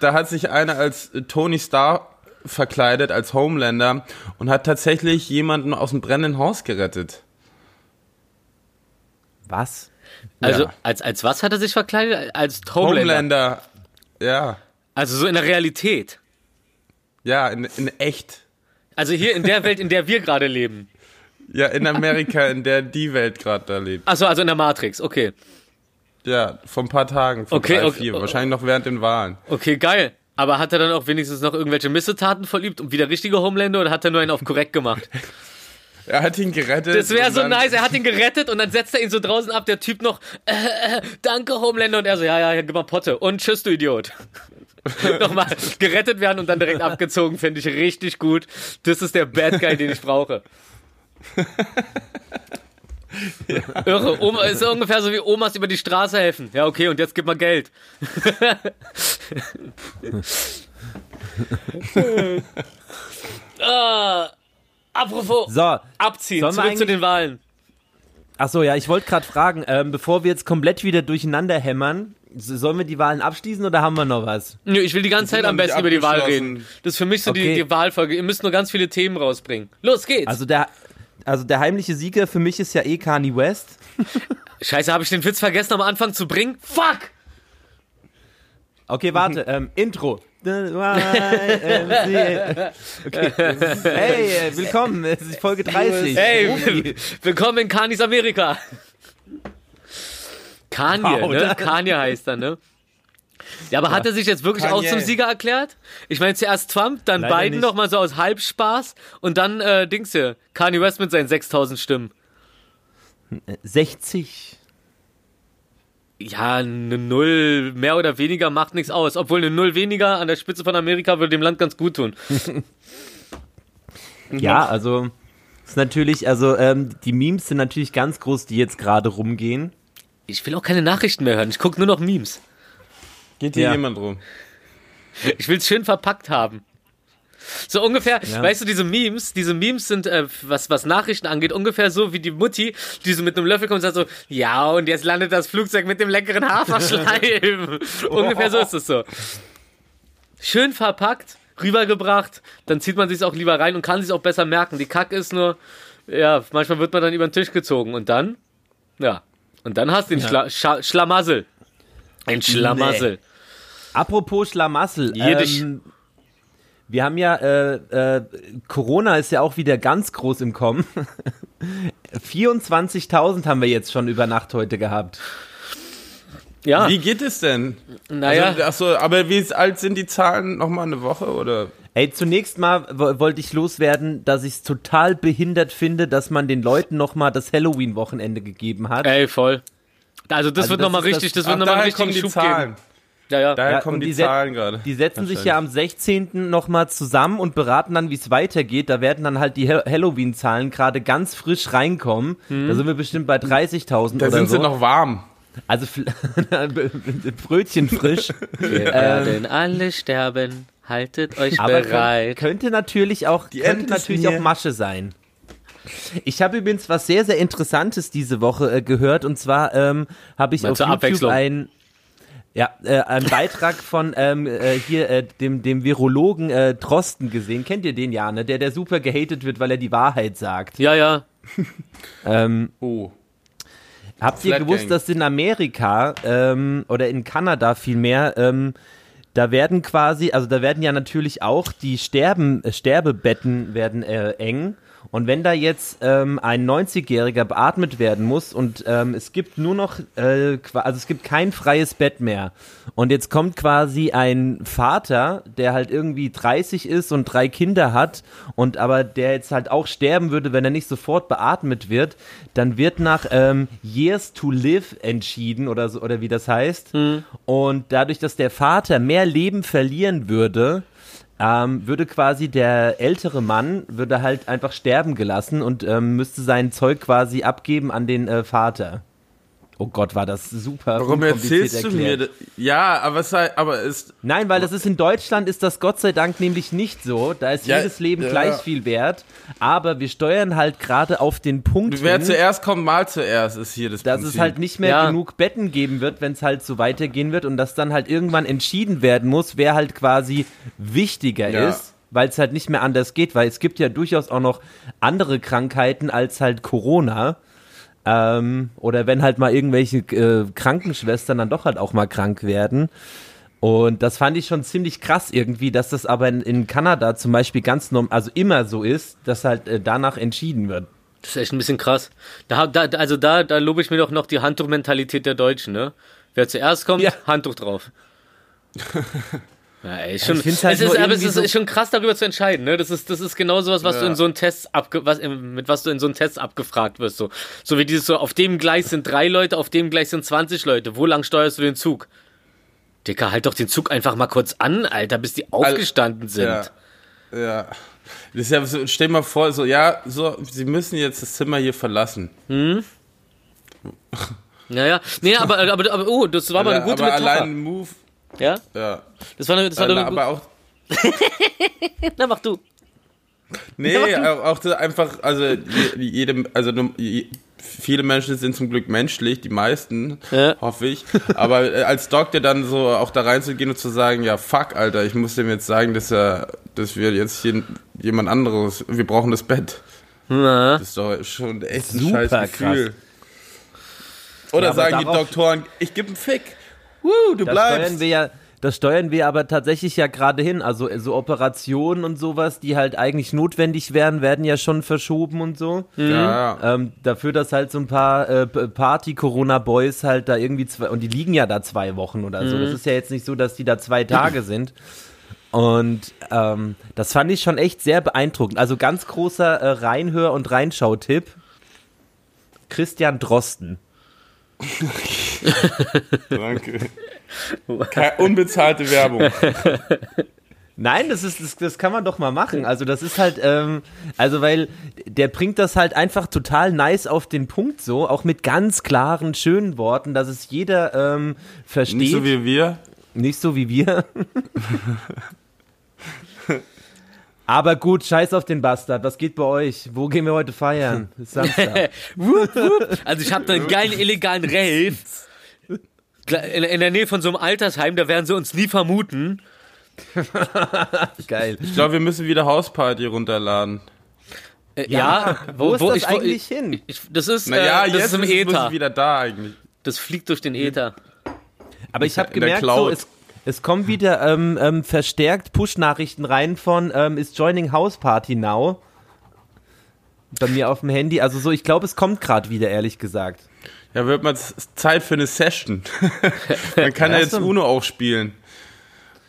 da hat sich einer als Tony Starr verkleidet, als Homelander und hat tatsächlich jemanden aus dem brennenden Haus gerettet. Was? Also, ja. als, als was hat er sich verkleidet? Als Homelander. Homelander, ja, Also so in der Realität. ja, in, in echt. Also hier in der Welt, in der wir gerade leben. Ja, in Amerika, in der die Welt gerade da lebt. Achso, also in der Matrix, okay. Ja, vor ein paar Tagen, vor Okay, drei, okay, vier, oh, wahrscheinlich noch während den Wahlen. Okay, geil. Aber hat er dann auch wenigstens noch irgendwelche Missetaten verliebt und wieder richtige Homelander oder hat er nur einen auf korrekt gemacht? *laughs* Er hat ihn gerettet. Das wäre so nice. Er hat ihn gerettet und dann setzt er ihn so draußen ab. Der Typ noch, äh, äh, danke Homelander. Und er so, ja, ja, gib mal Potte. Und tschüss, du Idiot. *laughs* Nochmal gerettet werden und dann direkt abgezogen, finde ich richtig gut. Das ist der Bad Guy, den ich brauche. *laughs* *laughs* Irre. Oma, ist ungefähr so wie Omas über die Straße helfen. Ja, okay, und jetzt gib mal Geld. *laughs* ah, apropos, So, abziehen, Sollen wir zurück zu den Wahlen. ach so, ja, ich wollte gerade fragen, ähm, bevor wir jetzt komplett wieder durcheinander hämmern, sollen wir die Wahlen abschließen oder haben wir noch was? Nö, ich will die ganze Zeit am besten über die Wahl reden. Das ist für mich so die, Okay. die Wahlfolge. Ihr müsst nur ganz viele Themen rausbringen. Los geht's. Also der, also der heimliche Sieger für mich ist ja eh Kanye West. Scheiße, habe ich den Witz vergessen am Anfang zu bringen? Fuck! Okay, warte, ähm, Intro. Okay. Hey, willkommen, es ist Folge 30. Hey, willkommen in Kanis Amerika. Kanye, Wow, ne? Kanye heißt er, ne? Ja, aber hat er sich jetzt wirklich auch Kanye. zum Sieger erklärt? Ich meine, zuerst Trump, dann Leider Biden nochmal so aus Halbspaß und dann, äh, Dings hier, Kanye West mit seinen 6000 Stimmen. 60. Ja, eine Null mehr oder weniger macht nichts aus. Obwohl eine Null weniger an der Spitze von Amerika würde dem Land ganz gut tun. *laughs* Ja, also ist natürlich, also ähm, die Memes sind natürlich ganz groß, die jetzt gerade rumgehen. Ich will auch keine Nachrichten mehr hören. Ich gucke nur noch Memes. Geht hier Ja. jemand rum? Ich will es schön verpackt haben. So ungefähr, Ja. weißt du, diese Memes, diese Memes sind, äh, was, was Nachrichten angeht, ungefähr so wie die Mutti, die so mit einem Löffel kommt und sagt so, ja, und jetzt landet das Flugzeug mit dem leckeren Haferschleim. *laughs* ungefähr so ist es so. Schön verpackt, rübergebracht, dann zieht man sich auch lieber rein und kann sich auch besser merken. Die Kack ist nur, ja, manchmal wird man dann über den Tisch gezogen und dann, ja, und dann hast du den Schla Scha Schlamassel. Ein Schlamassel. Apropos Schlamassel. Jiddisch. Ähm, wir haben ja, äh, äh, Corona ist ja auch wieder ganz groß im Kommen. *laughs* 24.000 haben wir jetzt schon über Nacht heute gehabt. Ja, Wie geht es denn? naja. Also, achso, aber wie alt sind die Zahlen? Nochmal eine Woche oder? Ey, zunächst mal wo- wollte ich loswerden, dass ich es total behindert finde, dass man den Leuten nochmal das Halloween-Wochenende gegeben hat. Ey, voll. Also das Also wird das nochmal das- richtig, das, Ach, wird nochmal einen daher richtigen kommen die Schub Zahlen. geben. Ja, ja. Daher Ja, kommen die, die Zahlen gerade. Die setzen sich ja am 16. nochmal zusammen und beraten dann, wie es weitergeht. Da werden dann halt die Ha- Halloween-Zahlen gerade ganz frisch reinkommen. Da sind wir bestimmt bei 30.000 Da oder sind so. sie noch warm. Also *laughs* Brötchen frisch. Wir werden alle sterben. Haltet euch Aber bereit. kö- könnte natürlich auch, Die könnte natürlich auch Masche sein. Ich habe übrigens was sehr, sehr Interessantes diese Woche äh, gehört und zwar ähm, habe ich Mal auf YouTube ein ja, äh, einen Beitrag von ähm, äh, hier äh, dem, dem Virologen äh, Drosten gesehen. Kennt ihr den ja, ne? Der, der super gehatet wird, weil er die Wahrheit sagt. Ja, ja. *laughs* Ähm, Oh. Habt ihr gewusst, Gang. dass in Amerika ähm, oder in Kanada vielmehr, ähm, da werden quasi, also da werden ja natürlich auch die Sterben, äh, Sterbebetten werden äh, eng. Und wenn da jetzt ähm, ein 90-Jähriger beatmet werden muss und ähm, es gibt nur noch, äh, also es gibt kein freies Bett mehr. Und jetzt kommt quasi ein Vater, der halt irgendwie 30 ist und drei Kinder hat und aber der jetzt halt auch sterben würde, wenn er nicht sofort beatmet wird, dann wird nach ähm, Years to Live entschieden oder so, oder wie das heißt. Und dadurch, dass der Vater mehr Leben verlieren würde, ähm, würde quasi der ältere Mann würde halt einfach sterben gelassen und ähm, müsste sein Zeug quasi abgeben an den äh, Vater. Oh Gott, war das super. Warum erzählst du erklärt. mir das? Ja, aber es sei, aber es, Nein, weil das ist in Deutschland ist das Gott sei Dank nämlich nicht so. Da ist Ja, jedes Leben ja. gleich viel wert. Aber wir steuern halt gerade auf den Punkt wer hin, zuerst kommt, mal zuerst, ist hier das dass Prinzip. es halt nicht mehr Ja. genug Betten geben wird, wenn es halt so weitergehen wird und dass dann halt irgendwann entschieden werden muss, wer halt quasi wichtiger Ja. ist, weil es halt nicht mehr anders geht, weil es gibt ja durchaus auch noch andere Krankheiten als halt Corona. Ähm, oder wenn halt mal irgendwelche äh, Krankenschwestern dann doch halt auch mal krank werden. Und das fand ich schon ziemlich krass irgendwie, dass das aber in, in Kanada zum Beispiel ganz normal, also immer so ist, dass halt äh, danach entschieden wird. Das ist echt ein bisschen krass. Da, da, also da, da lobe ich mir doch noch die Handtuchmentalität der Deutschen, ne? Wer zuerst kommt, Ja. Handtuch drauf. *laughs* Ja, ey, schon, ich halt es ist, aber es ist so- schon krass darüber zu entscheiden. Ne? Das ist, das ist genau sowas, was du Ja. in so einen Test abge, was, mit was du in so einen Test abgefragt wirst. So, so wie dieses so, auf dem Gleis sind drei Leute, auf dem Gleis sind 20 Leute. Wo lang steuerst du den Zug? Dicker, halt doch den Zug einfach mal kurz an, Alter, bis die aufgestanden sind. Ja. Ja. Das ist ja so, stell mal vor, so, ja, so, sie müssen jetzt das Zimmer hier verlassen. *laughs* Naja, nee, aber, aber, aber, oh, das war mal eine gute aber Metapher. allein Move, ja? ja. Das war eine, das war eine, aber auch, *laughs* na, mach du. nee, auch, auch so einfach, also, je- jedem, also, viele Menschen sind zum Glück menschlich, die meisten, Ja. hoffe ich. Aber äh, als Doktor dann so auch da reinzugehen und zu sagen, ja, fuck, Alter, ich muss dem jetzt sagen, dass er, dass wir jetzt hier jemand anderes, wir brauchen das Bett. Na. Das ist doch schon echt ein Super scheiß Gefühl. Oder Ja, sagen die Doktoren, ich gebe einen Fick. Woo, du Das steuern bleibst. wir ja, das steuern wir aber tatsächlich ja gerade hin. Also so Operationen und sowas, die halt eigentlich notwendig wären, werden ja schon verschoben und so. Ja, ja. Ähm, dafür, dass halt so ein paar äh, Party-Corona-Boys halt da irgendwie zwei, und die liegen ja da zwei Wochen oder so. Das ist ja jetzt nicht so, dass die da zwei Tage *laughs* sind. Und ähm, das fand ich schon echt sehr beeindruckend. Also ganz großer äh, Reinhör- und Reinschau-Tipp. Christian Drosten. *laughs* Danke. *laughs* Keine unbezahlte Werbung. *laughs* Nein, das ist das, das kann man doch mal machen. Also das ist halt, ähm, also weil der bringt das halt einfach total nice auf den Punkt so, auch mit ganz klaren, schönen Worten, dass es jeder ähm, versteht. Nicht so wie wir. Nicht so wie wir. *laughs* Aber gut, scheiß auf den Bastard. Was geht bei euch? Wo gehen wir heute feiern? Samstag. Also ich habe da einen geilen illegalen Rave in, in der Nähe von so einem Altersheim, da werden sie uns nie vermuten. *laughs* Geil. Ich glaube, wir müssen wieder Hausparty runterladen. Äh, ja, Wo, ist das ich, eigentlich hin? Ich, das ist, Naja, äh, das jetzt ist im Äther. wieder da eigentlich. Das fliegt durch den Äther. Aber ich habe gemerkt, so, es, es kommen wieder ähm, ähm, verstärkt Push-Nachrichten rein von ähm, ist joining House Party now. Bei mir auf dem Handy. Also so, ich glaube, es kommt gerade wieder, ehrlich gesagt. Ja, wird mal Zeit für eine Session. *laughs* Man kann ja Ja, jetzt. Uno auch spielen.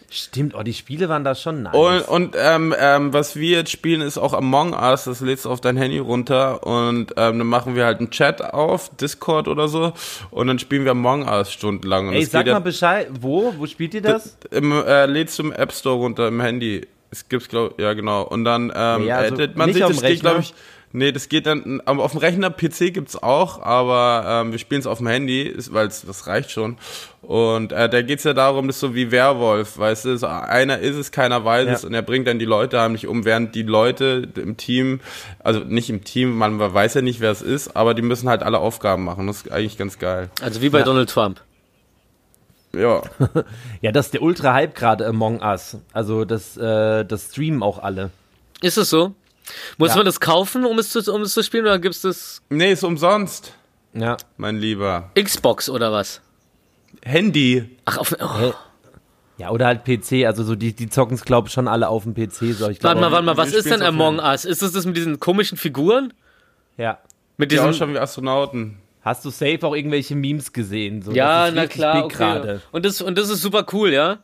Stimmt, oh, die Spiele waren da schon nice. Und, und ähm, ähm, was wir jetzt spielen, ist auch Among Us. Das lädst du auf dein Handy runter und ähm, dann machen wir halt einen Chat auf, Discord oder so. Und dann spielen wir Among Us stundenlang. Und Ey, sag mal Bescheid, wo? Wo spielt ihr das? Im, äh, lädst du im App Store runter im Handy. Es gibt's glaub ja genau. Und dann ähm, Ja, also man sich das dem geht glaube Rechner? ich. Nee, das geht dann aber auf dem Rechner PC gibt's auch, aber ähm, wir spielen es auf dem Handy, weil das reicht schon. Und äh, da geht's ja darum, das ist so wie Werwolf, weißt du, so einer ist es, keiner weiß es Ja. und er bringt dann die Leute heimlich um, während die Leute im Team, also nicht im Team, man weiß ja nicht, wer es ist, aber die müssen halt alle Aufgaben machen. Das ist eigentlich ganz geil. Also wie bei Donald Trump. Ja. *laughs* Ja, das ist der Ultra-Hype gerade Among Us. Also das, äh, das streamen auch alle. Ist es so? Muss Ja. man das kaufen, um es zu, um es zu spielen, oder gibt's das Nee, ist umsonst, Ja. mein Lieber. Xbox oder was? Handy. Ach, auf, oh. Ja, oder halt PC, also so die, die zocken es, glaube ich, schon alle auf dem PC. So, ich glaub, Warte mal, warte mal, was ist denn Among Us? Ist es das mit diesen komischen Figuren? Ja. Mit Die diesen, ausschauen wie Astronauten. Hast du safe auch irgendwelche Memes gesehen? So, ja, das ist na klar, okay. Und das, und das ist super cool, ja?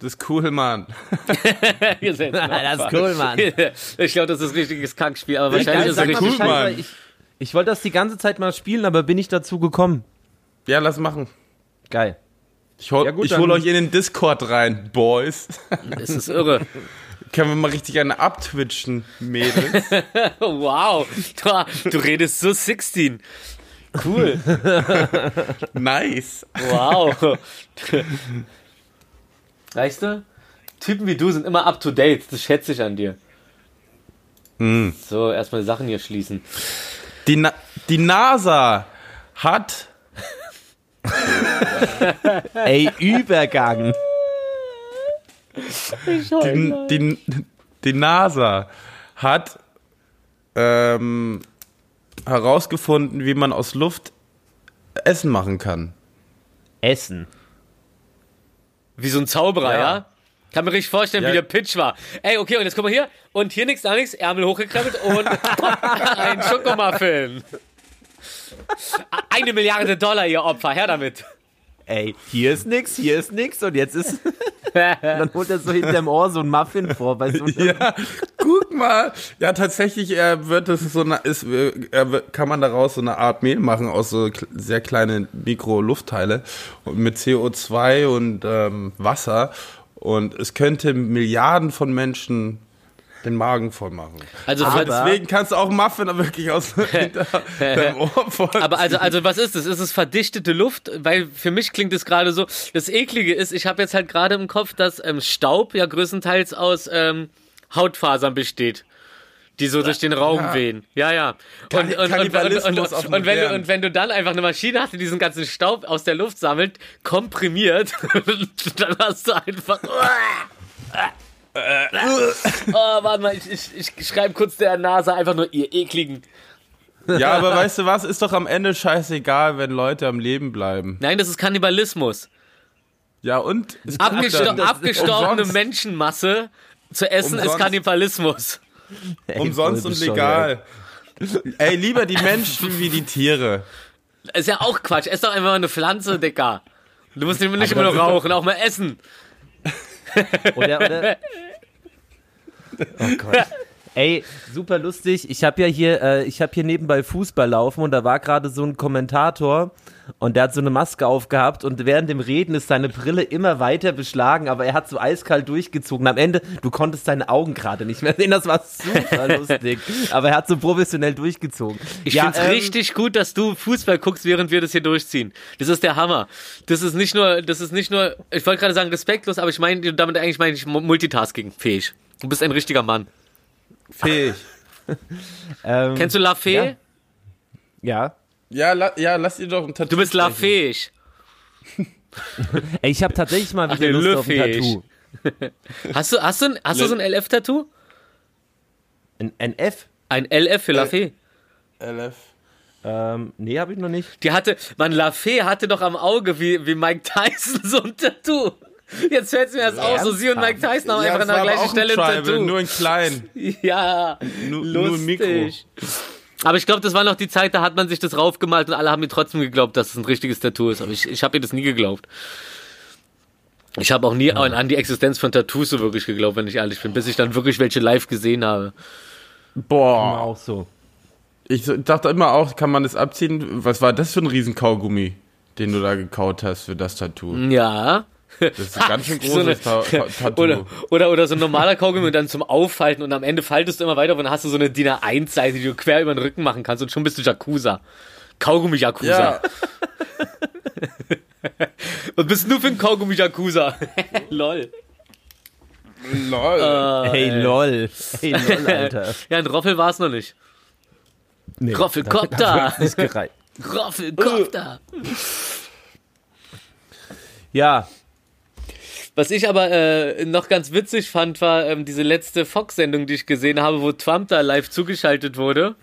Das ist cool, Mann. *laughs* Das ist cool, Mann. *laughs* Ich glaube, das ist ein richtiges Kackspiel, aber wahrscheinlich ist es richtig cool, Mann. Ich, ich wollte das die ganze Zeit mal spielen, aber bin ich dazu gekommen. Ja, lass machen. Geil. Ich hol, Ja, hol euch in den Discord rein, Boys. *laughs* Es ist irre. Können wir mal richtig eine abtwitchen, Mädels. Wow, du, du redest so 16. Cool. nice. Wow. Weißt du? Typen wie du sind immer up to date. Das schätze ich an dir. Hm. So, erstmal die Sachen hier schließen. Die, Na die NASA hat *laughs* Ey, Übergang. die, die, die NASA hat ähm, herausgefunden, wie man aus Luft Essen machen kann. Essen. Wie so ein Zauberer, ja? Ja. Kann mir richtig vorstellen, Ja. wie der Pitch war. Ey, okay, und jetzt guck mal hier. Und hier nichts, da nichts. Ärmel hochgekrempelt und *laughs* ein Schokomuffin. Eine Milliarde Dollar, ihr Opfer. Her damit. Ey, hier ist nix, hier ist nix und jetzt ist. *laughs* *laughs* dann holt er so hinterm Ohr so ein Muffin vor so einem Ja, guck mal. Ja, tatsächlich, er wird das so eine, ist, wird, kann man daraus so eine Art Mehl machen aus so sehr kleinen Mikro-Luftteile mit CO2 und ähm, Wasser. Und es könnte Milliarden von Menschen den Magen voll machen. Also Aber deswegen kannst du auch Muffin wirklich aus *laughs* deinem Ohr voll Aber also, also was ist es? Ist es verdichtete Luft? Weil für mich klingt es gerade so. Das Eklige ist, ich habe jetzt halt gerade im Kopf, dass ähm, Staub ja größtenteils aus ähm, Hautfasern besteht. Die so durch den Raum Ja. wehen. Ja, ja. Und, und, und, und, und, wenn du, und wenn du dann einfach eine Maschine hast, die diesen ganzen Staub aus der Luft sammelt, komprimiert, *laughs* dann hast du einfach. *laughs* Oh, warte mal, ich, ich, ich schreibe kurz der NASA einfach nur, ihr ekligen. Ja, aber weißt du was? Ist doch am Ende scheißegal, wenn Leute am Leben bleiben. Nein, das ist Kannibalismus. Ja, und? Es Abgesto dann. abgestorbene Umsonst. Menschenmasse zu essen ist Umsonst. Kannibalismus. Ey, Umsonst und legal. Ey, lieber die Menschen wie die Tiere. Ist ja auch Quatsch. Ess doch einfach mal eine Pflanze, Dicker. Du musst nicht nicht immer nur ist rauchen, auch mal essen. *laughs* Oder, oder. *laughs* Oh Gott. Ey, super lustig. Ich habe ja hier, äh, ich habe hier nebenbei Fußball laufen und da war gerade so ein Kommentator und der hat so eine Maske aufgehabt und während dem Reden ist seine Brille immer weiter beschlagen, aber er hat so eiskalt durchgezogen. Am Ende, du konntest seine Augen gerade nicht mehr sehen. Das war super *laughs* lustig. Aber er hat so professionell durchgezogen. Ich Ja, find's ähm, richtig gut, dass du Fußball guckst, während wir das hier durchziehen. Das ist der Hammer. Das ist nicht nur, das ist nicht nur, ich wollte gerade sagen respektlos, aber ich meine, damit eigentlich meine ich multitasking fähig. Du bist ein richtiger Mann. Fähig. *laughs* Ähm, Kennst du La Fee? Ja. Ja, la, ja, lass ihr doch ein Tattoo Du bist La. Fähig. *laughs* Ey, ich habe tatsächlich mal wieder nee, Lust auf ein. Tattoo. *laughs* Hast du, hast du, ein- hast du so ein LF-Tattoo? Ein, ein F? Ein LF für La Äh. Fee? LF. Ähm, nee, habe ich noch nicht. Die hatte, man, La Fee hatte doch am Auge wie, wie Mike Tyson so ein Tattoo. Jetzt fällt mir das auf, so sie und Mike Tyson haben Ja, einfach es an der gleichen Stelle ein Tribal, Tattoo. nur in klein. *laughs* ja, Nur- nur ein Mikro. Aber ich glaube, das war noch die Zeit, da hat man sich das raufgemalt und alle haben mir trotzdem geglaubt, dass es ein richtiges Tattoo ist. Aber ich, ich habe ihr das nie geglaubt. Ich habe auch nie an, an die Existenz von Tattoos so wirklich geglaubt, wenn ich ehrlich bin, bis ich dann wirklich welche live gesehen habe. Boah. Auch so. Ich dachte immer auch, kann man das abziehen? Was war das für ein Riesenkaugummi, den du da gekaut hast für das Tattoo? Ja. Das ist ein ganz schön *laughs* So eine- großes Ta Ta *laughs* Tattoo. Oder, oder, oder so ein normaler Kaugummi und dann zum Aufhalten und am Ende faltest du immer weiter und dann hast du so eine DIN A1-Seite, die du quer über den Rücken machen kannst und schon bist du Jakuza. Kaugummi-Jakuza. Ja, *laughs* Was bist du für ein Kaugummi-Jakuza? Lol. lol. Hey, lol. Hey, lol, Alter. Ja, ein Roffel war es noch nicht. Nee, Roffelkopter. Roffelkopter. Ja, Was ich aber äh, noch ganz witzig fand, war ähm, diese letzte Fox-Sendung, die ich gesehen habe, wo Trump da live zugeschaltet wurde.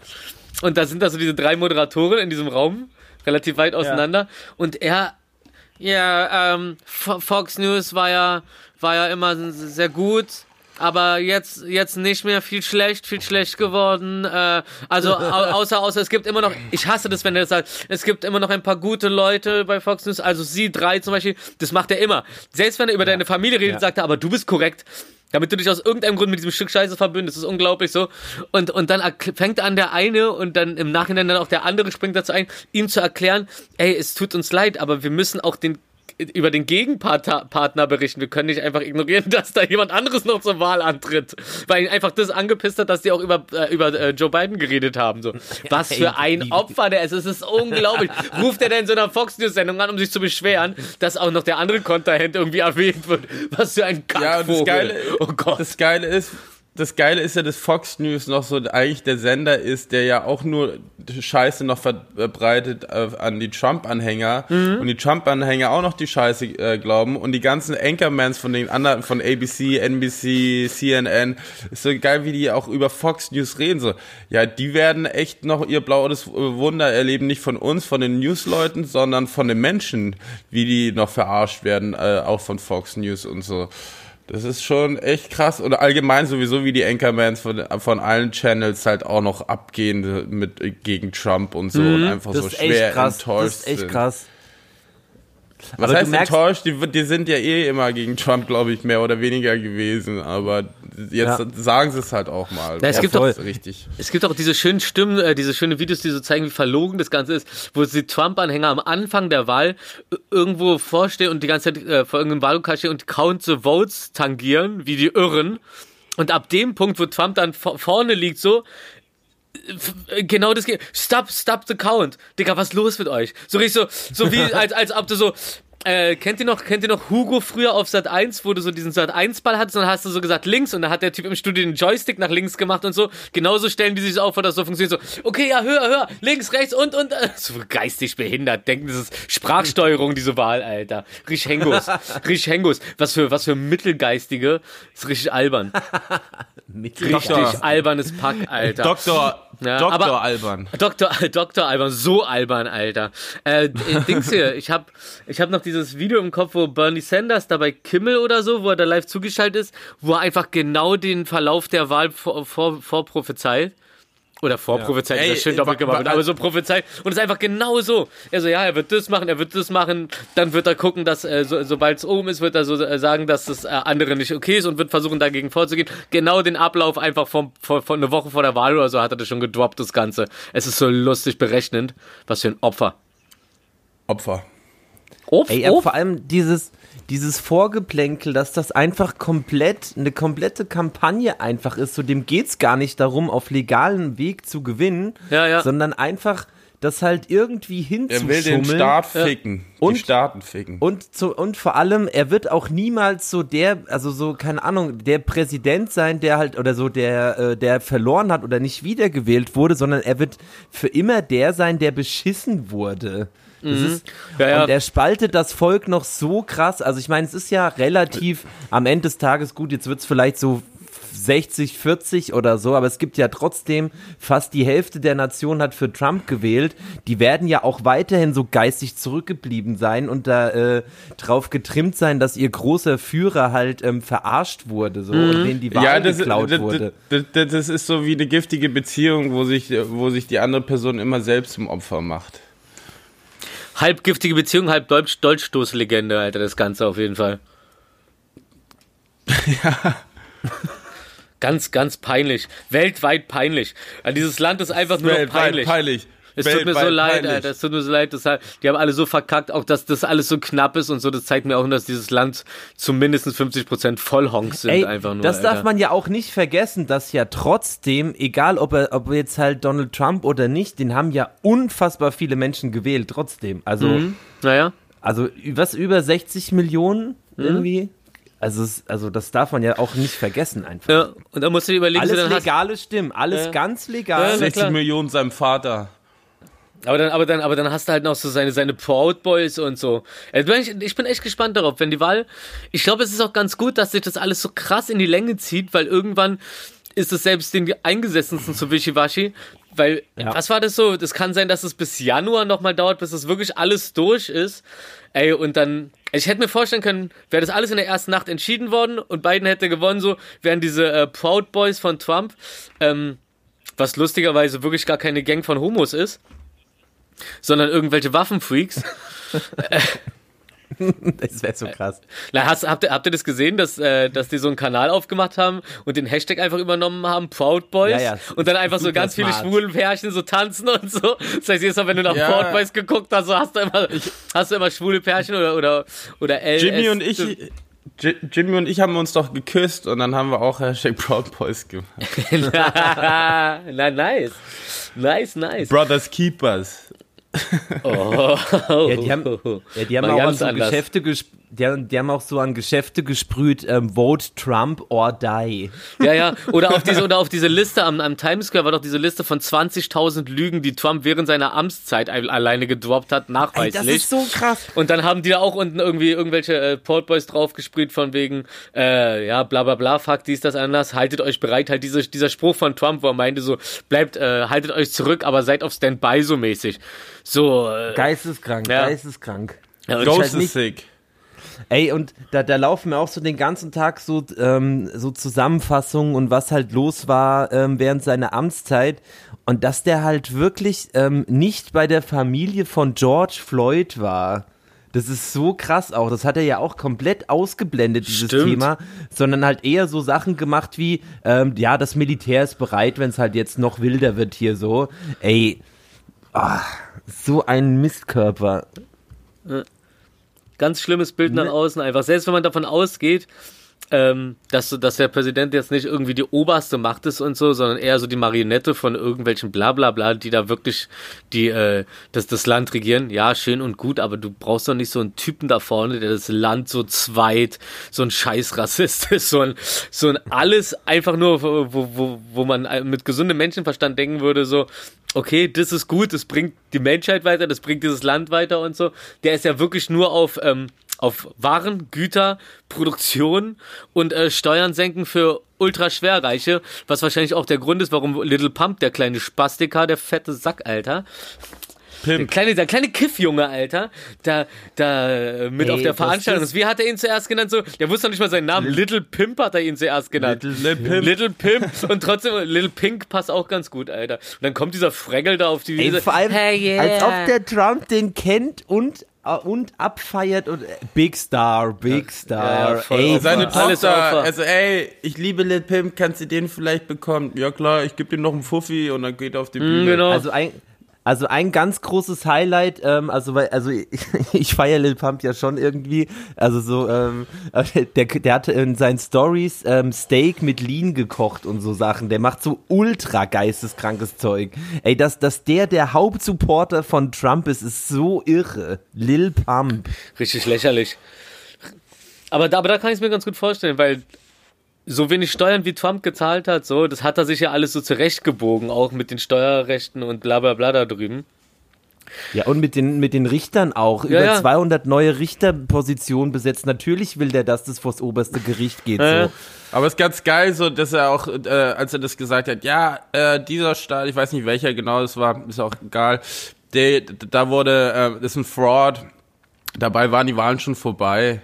Und da sind da so diese drei Moderatoren in diesem Raum, relativ weit auseinander. Und er, ja, ähm, Fo- Fox News war ja, war ja immer sehr gut. Aber jetzt, jetzt nicht mehr viel schlecht, viel schlecht geworden. Äh, also au außer, außer es gibt immer noch, ich hasse das, wenn er das sagt, es gibt immer noch ein paar gute Leute bei Fox News, also sie drei zum Beispiel, das macht er immer. Selbst wenn er über deine Familie redet, Ja. sagt er, aber du bist korrekt. Damit du dich aus irgendeinem Grund mit diesem Stück Scheiße verbündest. Das ist unglaublich so. Und, und dann fängt an der eine und dann im Nachhinein dann auch der andere springt dazu ein, ihm zu erklären, ey, es tut uns leid, aber wir müssen auch den über den Gegenpartner berichten. Wir können nicht einfach ignorieren, *laughs* dass da jemand anderes noch zur Wahl antritt. Weil ihn einfach das angepisst hat, dass die auch über, äh, über äh, Joe Biden geredet haben. So. Was für ein Opfer der ist. Es ist unglaublich. Ruft er denn in so einer Fox News Sendung an, um sich zu beschweren, dass auch noch der andere Kontrahent irgendwie erwähnt wird. Was für ein Kackvogel. Ja, und das Geile, oh Gott. das Geile ist, das Geile ist ja, dass Fox News noch so eigentlich der Sender ist, der ja auch nur Scheiße noch verbreitet äh, an die Trump-Anhänger Mhm. und die Trump-Anhänger auch noch die Scheiße äh, glauben und die ganzen Anchormans von den anderen, von ABC, NBC, CNN, ist so geil, wie die auch über Fox News reden, so. Ja, die werden echt noch ihr blaues Wunder erleben, nicht von uns, von den Newsleuten, sondern von den Menschen, wie die noch verarscht werden, äh, auch von Fox News und so. Das ist schon echt krass. Oder allgemein sowieso, wie die Anchormans von, von allen Channels halt auch noch abgehen mit, gegen Trump und so und einfach so schwer enttäuscht Das ist echt sind. krass. Was Aber heißt enttäuscht? Die, die sind ja eh immer gegen Trump, glaube ich, mehr oder weniger gewesen. Aber jetzt Ja. sagen sie es halt auch mal. Ja, es gibt doch- richtig. Es gibt auch diese schönen Stimmen, äh, diese schönen Videos, die so zeigen, wie verlogen das Ganze ist, wo die Trump-Anhänger am Anfang der Wahl irgendwo vorstehen und die ganze Zeit äh, vor irgendeinem Wahllokal stehen und Count the Votes tangieren, wie die Irren. Und ab dem Punkt, wo Trump dann vor- vorne liegt, so, genau das geht. Stop, stop the count. Digga, was los mit euch? So richtig so, so wie, *laughs* als, als ob du so, äh, kennt ihr noch, kennt ihr noch Hugo früher auf Sat 1, wo du so diesen Sat 1 Ball hattest und dann hast du so gesagt links und dann hat der Typ im Studio den Joystick nach links gemacht und so. Genauso stellen die sich auf, vor, dass so funktioniert so, okay, ja, höher, höher, links, rechts und, und, äh, *laughs* so geistig behindert. Denken, das ist Sprachsteuerung, diese Wahl, Alter. Richtig Hengos. *laughs* Richtig Hengos. Was für, was für Mittelgeistige. ist richtig albern. *laughs* Richtig albernes Pack, Alter. Doktor, Ja, Doktor Alban. Dr. *laughs* Dr. Alban, so albern, Alter. Äh, äh, Dings hier, ich hab, ich hab noch dieses Video im Kopf, wo Bernie Sanders da bei Kimmel oder so, wo er da live zugeschaltet ist, wo er einfach genau den Verlauf der Wahl vor, vor, vorprophezeit. Oder vorprophezeit, das ist schön doppelt gemacht, aber so prophezeit. Und es ist einfach genau so. Er so, ja, er wird das machen, er wird das machen, dann wird er gucken, dass, äh, so, sobald es oben ist, wird er so äh, sagen, dass das äh, andere nicht okay ist und wird versuchen, dagegen vorzugehen. Genau den Ablauf einfach von, von, von eine Woche vor der Wahl oder so hat er das schon gedroppt, das Ganze. Es ist so lustig berechnend. Was für ein Opfer. Opfer. Opf, Ey, Opf. vor allem dieses, dieses Vorgeplänkel, dass das einfach komplett, eine komplette Kampagne einfach ist. So dem geht's gar nicht darum, auf legalem Weg zu gewinnen, Ja, ja. sondern einfach das halt irgendwie Er will den hinzuschummeln. Staat ficken. Und- die Staaten ficken. Und, zu, und vor allem, er wird auch niemals so der, also so, keine Ahnung, der Präsident sein, der halt, oder so, der, äh, der verloren hat oder nicht wiedergewählt wurde, sondern er wird für immer der sein, der beschissen wurde. Das ist, Ja, ja. Und er spaltet das Volk noch so krass. Also ich meine, es ist ja relativ am Ende des Tages gut, jetzt wird es vielleicht so 60, 40 oder so, aber es gibt ja trotzdem fast die Hälfte der Nation hat für Trump gewählt. Die werden ja auch weiterhin so geistig zurückgeblieben sein und da äh, drauf getrimmt sein, dass ihr großer Führer halt ähm, verarscht wurde, so und denen die Wahl ja, das, geklaut das, wurde. das, das ist so wie eine giftige Beziehung, wo sich, wo sich die andere Person immer selbst zum Opfer macht. Halb giftige Beziehung, halb Dolch Dolchstoßlegende, Alter, das Ganze auf jeden Fall. *laughs* Ja. Ganz, ganz peinlich. Weltweit peinlich. Also dieses Land ist einfach nur Weltweit peinlich. Es tut mir so leid, peinlich. Alter. Es tut mir so leid. Das, die haben alle so verkackt, auch dass das alles so knapp ist und so. Das zeigt mir auch, dass dieses Land zu mindestens 50% Vollhonks sind. Ey, einfach nur, das Alter. darf man ja auch nicht vergessen, dass ja trotzdem, egal ob er, ob jetzt halt Donald Trump oder nicht, den haben ja unfassbar viele Menschen gewählt, trotzdem. Also, Mhm. Naja. also was über 60 Millionen Mhm. irgendwie? Also, es, also das darf man ja auch nicht vergessen einfach. Ja, und dann musst du dir überlegen, so, Alles dann hast, legale Stimmen, alles Ja. ganz Ja, legal. na 60 klar. Millionen seinem Vater. Aber dann, aber dann, aber dann hast du halt noch so seine, seine Proud Boys und so. Ich, ich bin echt gespannt darauf, wenn die Wahl. Ich glaube, es ist auch ganz gut, dass sich das alles so krass in die Länge zieht, weil irgendwann ist es selbst den Eingesessensten zu Wischiwaschi. Weil, Ja. was war das so? Das kann sein, dass es bis Januar nochmal dauert, bis das wirklich alles durch ist. Ey, und dann, ich hätte mir vorstellen können, wäre das alles in der ersten Nacht entschieden worden und Biden hätte gewonnen, so, wären diese äh, Proud Boys von Trump, ähm, was lustigerweise wirklich gar keine Gang von Homos ist, sondern irgendwelche Waffenfreaks. *laughs* Das wäre so krass. Na, hast, habt, ihr, habt ihr das gesehen, dass, äh, dass die so einen Kanal aufgemacht haben und den Hashtag einfach übernommen haben, Proud Boys? Ja, ja, und dann einfach so ganz viele smart. schwule Pärchen so tanzen und so. Das heißt, jedes Mal, wenn du nach Ja. Proud Boys geguckt hast, so hast du immer, hast du immer schwule Pärchen oder, oder, oder LS. Jimmy und ich, Jimmy und ich haben uns doch geküsst und dann haben wir auch Hashtag Proud Boys gemacht. *laughs* Na, nice. Nice, nice. Brothers Keepers. Oh. *laughs* Ja, die haben, ja, die haben auch an so anders. Geschäfte die, haben- die haben auch so an Geschäfte gesprüht, ähm, Vote Trump or die. Ja, ja. Oder auf diese, oder auf diese Liste am, am Times Square war doch diese Liste von 20.000 Lügen, die Trump während seiner Amtszeit ein- alleine gedroppt hat, Ey, nachweislich. das ist so krass. Und dann haben die da auch unten irgendwie irgendwelche äh, Port Boys draufgesprüht von wegen, äh, ja, bla bla bla, fuck dies, das, anders, haltet euch bereit, halt diese, dieser Spruch von Trump, wo er meinte so, bleibt, äh, haltet euch zurück, aber seid auf Standby so mäßig. So, äh, Geisteskrank, Ja. geisteskrank. ja, und Ghost- halt is sick. Ey, und da, da laufen mir auch so den ganzen Tag so, ähm, so Zusammenfassungen und was halt los war ähm, während seiner Amtszeit. Und dass der halt wirklich ähm, nicht bei der Familie von George Floyd war. Das ist so krass auch. Das hat er ja auch komplett ausgeblendet, dieses Stimmt. Thema. Sondern halt eher so Sachen gemacht wie, ähm, ja, das Militär ist bereit, wenn es halt jetzt noch wilder wird hier so. Ey, ah, so ein Mistkörper. Ganz schlimmes Bild nach Ne- außen einfach. Selbst wenn man davon ausgeht, ähm, dass, dass der Präsident jetzt nicht irgendwie die oberste Macht ist und so, sondern eher so die Marionette von irgendwelchen Blablabla, die da wirklich die, äh, das, das Land regieren. Ja, schön und gut, aber du brauchst doch nicht so einen Typen da vorne, der das Land so zweit, so ein scheiß Rassist *laughs* ist, so ein, so ein alles einfach nur, wo, wo, wo man mit gesundem Menschenverstand denken würde, so, okay, das ist gut, das bringt die Menschheit weiter, das bringt dieses Land weiter und so. Der ist ja wirklich nur auf, ähm, auf Waren, Güter, Produktion und äh, Steuern senken für Ultraschwerreiche, was wahrscheinlich auch der Grund ist, warum Little Pump, der kleine Spastiker, der fette Sack, Alter, der Pimp. kleine, der kleine Kiffjunge, Alter, da, da äh, mit Ey, auf der Veranstaltung ist-. Wie hat er ihn zuerst genannt? So, der wusste noch nicht mal seinen Namen. Little Pimp hat er ihn zuerst genannt. Little Pimp. Little Pimp. Und trotzdem, Little Pink passt auch ganz gut, Alter. Und dann kommt dieser Fregel da auf die Ey, Wiese. vor allem, Hey, yeah. als ob der Trump den kennt und, äh, und abfeiert und äh, Big Star, Big Star. ja, ey. Seine Tochter, also ey, ich liebe Lil Pimp, kannst du den vielleicht bekommen? Ja klar, ich gebe dir noch einen Fuffi und dann geht er auf die Bühne. genau. Also ein, also ein ganz großes Highlight, ähm, also weil, also ich, *laughs* ich feiere Lil Pump ja schon irgendwie, also so, ähm, *laughs* der, der hat in seinen Stories ähm, Steak mit Lean gekocht und so Sachen. Der macht so ultra geisteskrankes Zeug. Ey, dass, dass der der Hauptsupporter von Trump ist, ist so irre. Lil Pump. Richtig lächerlich. Aber da, aber da kann ich es mir ganz gut vorstellen, weil so wenig Steuern wie Trump gezahlt hat, so, das hat er sich ja alles so zurechtgebogen, auch mit den Steuerrechten und bla bla bla da drüben. Ja, und mit den, mit den Richtern auch. Über ja. 200 neue Richterpositionen besetzt. Natürlich will der, dass das vors oberste Gericht geht. Ja. So. Aber es ist ganz geil, so dass er auch, äh, als er das gesagt hat, ja, äh, dieser Staat, ich weiß nicht welcher genau es war, ist auch egal, der, da wurde, äh, das ist ein Fraud, dabei waren die Wahlen schon vorbei.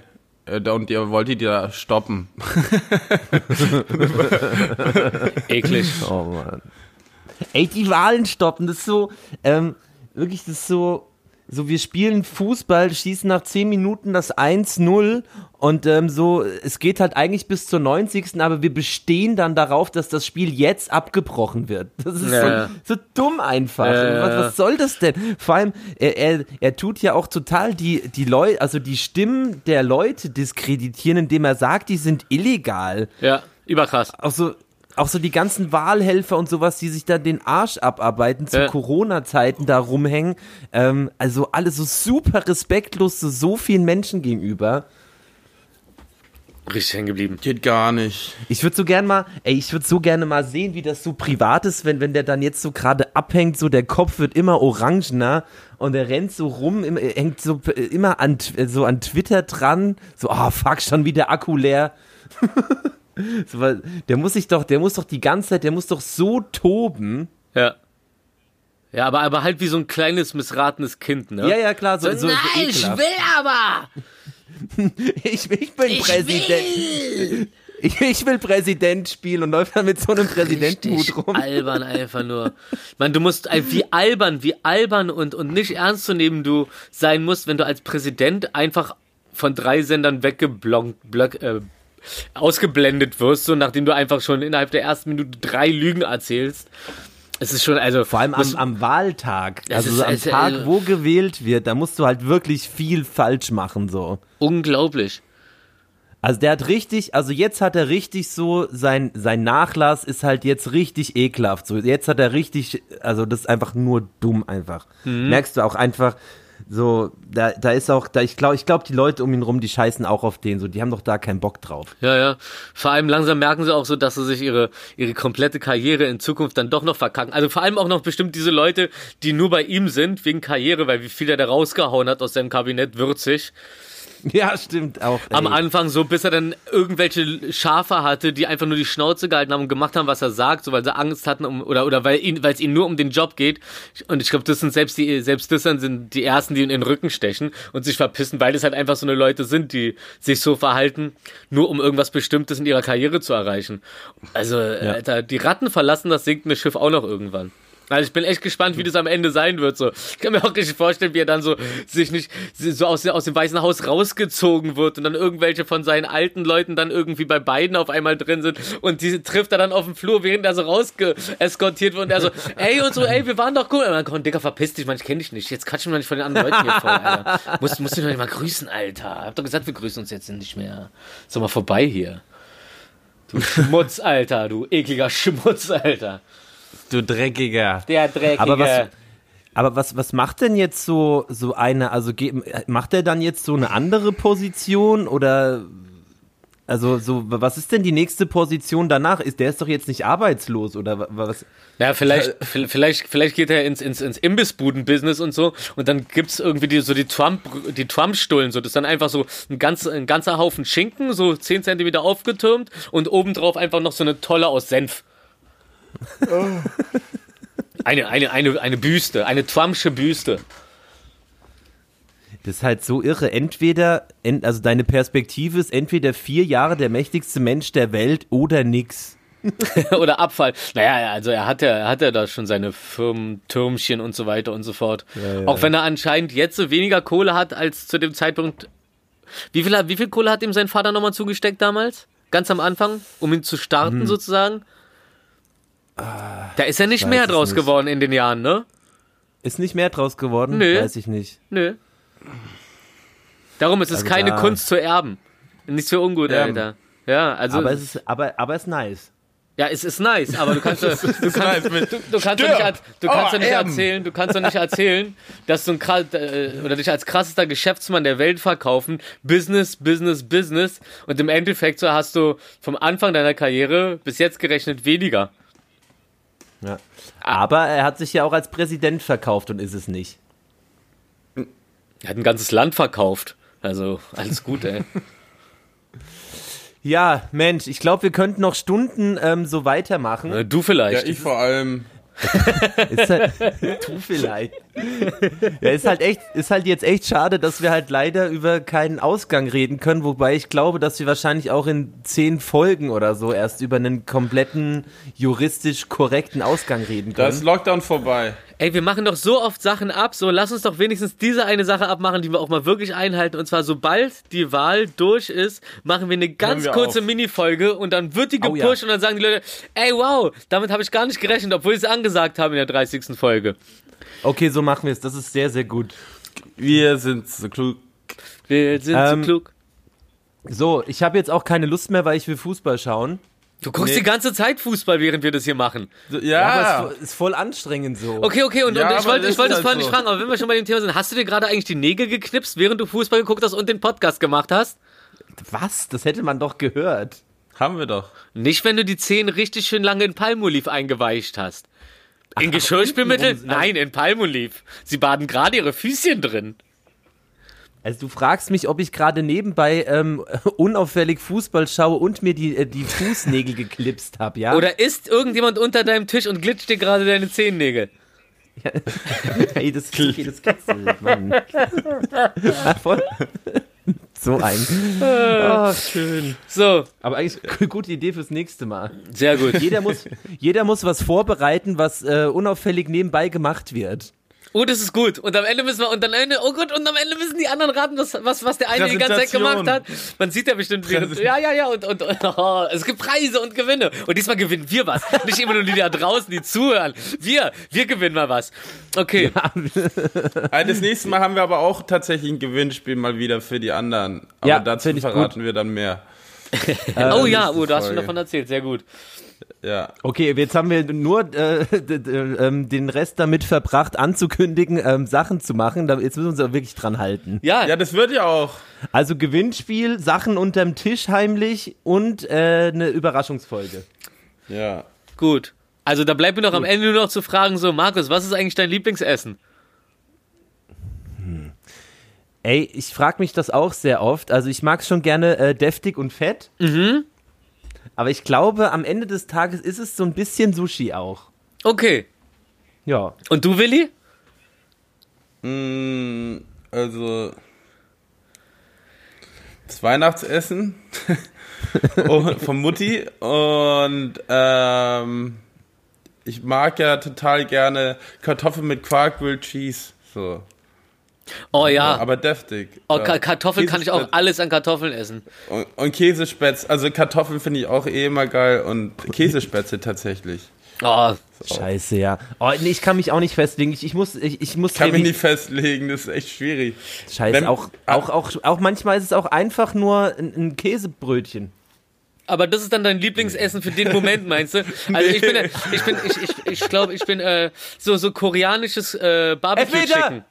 Äh, Und ihr wollte die da stoppen. *laughs* Eklig. Oh Mann. Ey, die Wahlen stoppen, das ist so, ähm, wirklich, das ist so, so, wir spielen Fußball, schießen nach 10 Minuten das 1-0 und ähm, so, es geht halt eigentlich bis zur 90. aber wir bestehen dann darauf, dass das Spiel jetzt abgebrochen wird. Das ist Ja. so, so dumm einfach. Ja. Was, was soll das denn? Vor allem, er, er, er tut ja auch total die, die Leute, also die Stimmen der Leute diskreditieren, indem er sagt, die sind illegal Ja, überkrass. auch so, auch so die ganzen Wahlhelfer und sowas, die sich da den Arsch abarbeiten zu Ja. Corona-Zeiten da rumhängen. Ähm, also alles so super respektlos zu so vielen Menschen gegenüber. Richtig hängen geblieben. Geht gar nicht. Ich würde so gern mal, ey, ich würde so gerne mal sehen, wie das so privat ist, wenn, wenn der dann jetzt so gerade abhängt, so der Kopf wird immer orangener und er rennt so rum, im- er hängt so äh, immer an, Tw- so an Twitter dran, so, ah, fuck, schon wieder Akku leer. *laughs* so, der muss sich doch, der muss doch die ganze Zeit, der muss doch so toben. Ja. Ja, aber, aber halt wie so ein kleines, missratenes Kind, ne? Ja, ja, klar, so, so, so Nein, ich ekelhaft. will aber! *laughs* Ich, ich bin Präsident. Ich, *laughs* ich will Präsident spielen und läuft dann mit so einem Präsidentenhut rum. albern einfach nur. Man, du musst, äh, wie albern, wie albern und, und nicht ernst zu nehmen du sein musst, wenn du als Präsident einfach von drei Sendern weggeblockt, block, äh, ausgeblendet wirst, so nachdem du einfach schon innerhalb der ersten Minute drei Lügen erzählst. Es ist schon, also. Vor allem am, am Wahltag. Also ist- so am Tag, äh, wo gewählt wird, da musst du halt wirklich viel falsch machen, so. unglaublich. Also der hat richtig, also jetzt hat er richtig so, sein, sein Nachlass ist halt jetzt richtig ekelhaft. So, jetzt hat er richtig, also das ist einfach nur dumm einfach. Mhm. Merkst du auch einfach, so, da, da ist auch, da, ich glaube, ich glaube, die Leute um ihn rum, die scheißen auch auf den, so, die haben doch da keinen Bock drauf. Ja, ja. Vor allem langsam merken sie auch so, dass sie sich ihre, ihre komplette Karriere in Zukunft dann doch noch verkacken. Also vor allem auch noch bestimmt diese Leute, die nur bei ihm sind, wegen Karriere, weil wie viel er da rausgehauen hat aus seinem Kabinett würzig. *laughs* Ja, stimmt auch. Am ey. Anfang so, bis er dann irgendwelche Schafe hatte, die einfach nur die Schnauze gehalten haben und gemacht haben, was er sagt, so weil sie Angst hatten um, oder oder weil ihn, weil es ihnen nur um den Job geht. Und ich glaube, das sind selbst die selbst das sind die ersten, die ihn in den Rücken stechen und sich verpissen, weil das halt einfach so eine Leute sind, die sich so verhalten, nur um irgendwas Bestimmtes in ihrer Karriere zu erreichen. Also, Alter, die Ratten verlassen das sinkende Schiff auch noch irgendwann. Also ich bin echt gespannt, wie das am Ende sein wird. So. Ich kann mir auch richtig vorstellen, wie er dann so sich nicht so aus, aus dem Weißen Haus rausgezogen wird und dann irgendwelche von seinen alten Leuten dann irgendwie bei beiden auf einmal drin sind und die trifft er dann auf dem Flur, während er so rausgeeskortiert wird und er so, ey und so, ey, wir waren doch gut. Und dann kommt, Dicker, verpiss dich, man, ich kenne dich nicht. Jetzt quatsch mich mal nicht von den anderen Leuten hier voll, Alter. Musst, musst du doch nicht mal grüßen, Alter. Hab doch gesagt, wir grüßen uns jetzt nicht mehr. So mal vorbei hier. Du Schmutz, Alter, du ekliger Schmutz, Alter. Du Dreckiger. Der Dreckige. Aber was, aber was, was macht denn jetzt so, so eine, also ge- macht er dann jetzt so eine andere Position oder, also so, was ist denn die nächste Position danach? Ist, der ist doch jetzt nicht arbeitslos oder wa- was? Ja, vielleicht, vielleicht, vielleicht geht er ins, ins, ins Imbissbuden-Business und so und dann gibt's irgendwie die, so die Trump, die Trump-Stullen, so das ist dann einfach so ein, ganz, ein ganzer Haufen Schinken, so 10 Zentimeter aufgetürmt und obendrauf einfach noch so eine Tolle aus Senf. *laughs* Eine, eine, eine, eine Büste, eine Trumpsche Büste. Das ist halt so irre. Entweder, ent, also deine Perspektive ist entweder vier Jahre der mächtigste Mensch der Welt oder nix. *laughs* Oder Abfall. Naja, also er hat ja, er hat ja da schon seine Firmen, Türmchen und so weiter und so fort. ja. Auch wenn er anscheinend jetzt so weniger Kohle hat als zu dem Zeitpunkt. Wie viel, wie viel Kohle hat ihm sein Vater nochmal zugesteckt damals? Ganz am Anfang, um ihn zu starten sozusagen? Da ist ja nicht mehr draus nicht. geworden in den Jahren, ne? Ist nicht mehr draus geworden? Nö. Weiß ich nicht. Nö. Darum ist es Also keine da- Kunst zu erben. Nichts für ungut, Erben. Alter. Ja, also. Aber es ist, aber, aber es ist nice. Ja, es ist nice, aber du kannst, *laughs* du kannst, nice mit- du, du kannst doch nicht, du kannst Oh, doch nicht erzählen, du kannst doch nicht erzählen, dass du ein krass, äh, oder dich als krassester Geschäftsmann der Welt verkaufen, Business, Business, Business und im Endeffekt so hast du vom Anfang deiner Karriere bis jetzt gerechnet weniger. Ja. Aber er hat sich ja auch als Präsident verkauft und ist es nicht. Er hat ein ganzes Land verkauft. Also, alles gut, ey. *laughs* Ja, Mensch, ich glaube, wir könnten noch Stunden ähm, so weitermachen. Du Ja, vielleicht. ich vor allem. Ist halt, *laughs* du vielleicht. Ja, ist halt echt, ist halt jetzt echt schade, dass wir halt leider über keinen Ausgang reden können, wobei ich glaube, dass wir wahrscheinlich auch in zehn Folgen oder so erst über einen kompletten juristisch korrekten Ausgang reden Da ist können. Lockdown vorbei. Ey, wir machen doch so oft Sachen ab, so lass uns doch wenigstens diese eine Sache abmachen, die wir auch mal wirklich einhalten. Und zwar, sobald die Wahl durch ist, machen wir eine ganz wir kurze auf. Minifolge und dann wird die Oh ja. gepusht und dann sagen die Leute, ey, wow, damit habe ich gar nicht gerechnet, obwohl sie es angesagt haben in der 30. Folge. Okay, so machen wir es. Das ist sehr, sehr gut. Wir sind so klug. Wir sind Ähm, so klug. So, ich habe jetzt auch keine Lust mehr, weil ich will Fußball schauen. Du guckst nee. die ganze Zeit Fußball, während wir das hier machen. Ja, Ja, aber es ist, voll anstrengend so. Okay, okay, und, Ja, und ich wollte das ich wollte es vorhin halt nicht so. fragen, aber wenn wir schon bei dem Thema sind, hast du dir gerade eigentlich die Nägel geknipst, während du Fußball geguckt hast und den Podcast gemacht hast? Was? Das hätte man doch gehört. haben wir doch. Nicht, wenn du die Zehen richtig schön lange in Palmoliv eingeweicht hast. In Geschirrspülmittel? untenrum- Nein, in Palmoliv. Sie baden gerade ihre Füßchen drin. Also du fragst mich, ob ich gerade nebenbei ähm, *laughs* unauffällig Fußball schaue und mir die, äh, die Fußnägel geklipst habe, ja? Oder ist irgendjemand unter deinem Tisch und glitscht dir gerade deine Zehennägel? *laughs* Hey, das, okay, das kitzelt, Mann. Voll. so ein. Oh, schön. So, Aber eigentlich eine gute Idee fürs nächste Mal. sehr gut. Jeder muss, jeder muss was vorbereiten, was äh, unauffällig nebenbei gemacht wird. Oh, das ist gut. Und am Ende müssen wir, und am Ende, oh gut, und am Ende müssen die anderen raten, was, was, was der eine die ganze Zeit gemacht hat. Man sieht ja bestimmt, während, ja, ja, ja, und, und, *laughs* oh, es gibt Preise und Gewinne. Und diesmal gewinnen wir was. Nicht immer nur die da draußen, die zuhören. Wir, wir gewinnen mal was. Okay. Ah, *laughs* Das nächste Mal haben wir aber auch tatsächlich ein Gewinnspiel mal wieder für die anderen. Aber Ja, dazu verraten wir dann mehr. *laughs* oh ja, nächste oh, du hast schon davon erzählt. Sehr gut. Ja. Okay, jetzt haben wir nur äh, *laughs* ähm, den Rest damit verbracht, anzukündigen, ähm, Sachen zu machen. Jetzt müssen wir uns aber wirklich dran halten. Ja, Ja, das wird ja auch. Also Gewinnspiel, Sachen unterm Tisch heimlich und äh, eine Überraschungsfolge. Ja. gut. Also da bleibt mir noch am Ende nur noch zu fragen, so, Markus, was ist eigentlich dein Lieblingsessen? Ey, ich frage mich das auch sehr oft. Also ich mag schon gerne äh, deftig und fett. Mhm. Aber ich glaube, am Ende des Tages ist es so ein bisschen Sushi auch. Okay. Ja. Und du, Willi? Mm, Also. Das Weihnachtsessen und- *laughs* von Mutti und ähm, ich mag ja total gerne Kartoffeln mit Quark, Grilled Cheese. So. Oh ja. Aber deftig. Oh, ja. Ka- Kartoffeln kann ich auch alles an Kartoffeln essen. Und, und Käsespätzle, also Kartoffeln finde ich auch eh immer geil und Käsespätzle tatsächlich. Oh, Scheiße, ja. Oh, nee, ich kann mich auch nicht festlegen. Ich, ich muss, ich, ich muss Kann mich nicht festlegen, das ist echt schwierig. Scheiße, Wenn- auch, auch, auch, auch manchmal ist es auch einfach nur ein, ein Käsebrötchen. aber das ist dann dein Lieblingsessen für den Moment, meinst du? *laughs* Also ich bin, ich bin, ich, ich, ich glaube, ich bin äh, so so koreanisches äh, Barbecue! Chicken.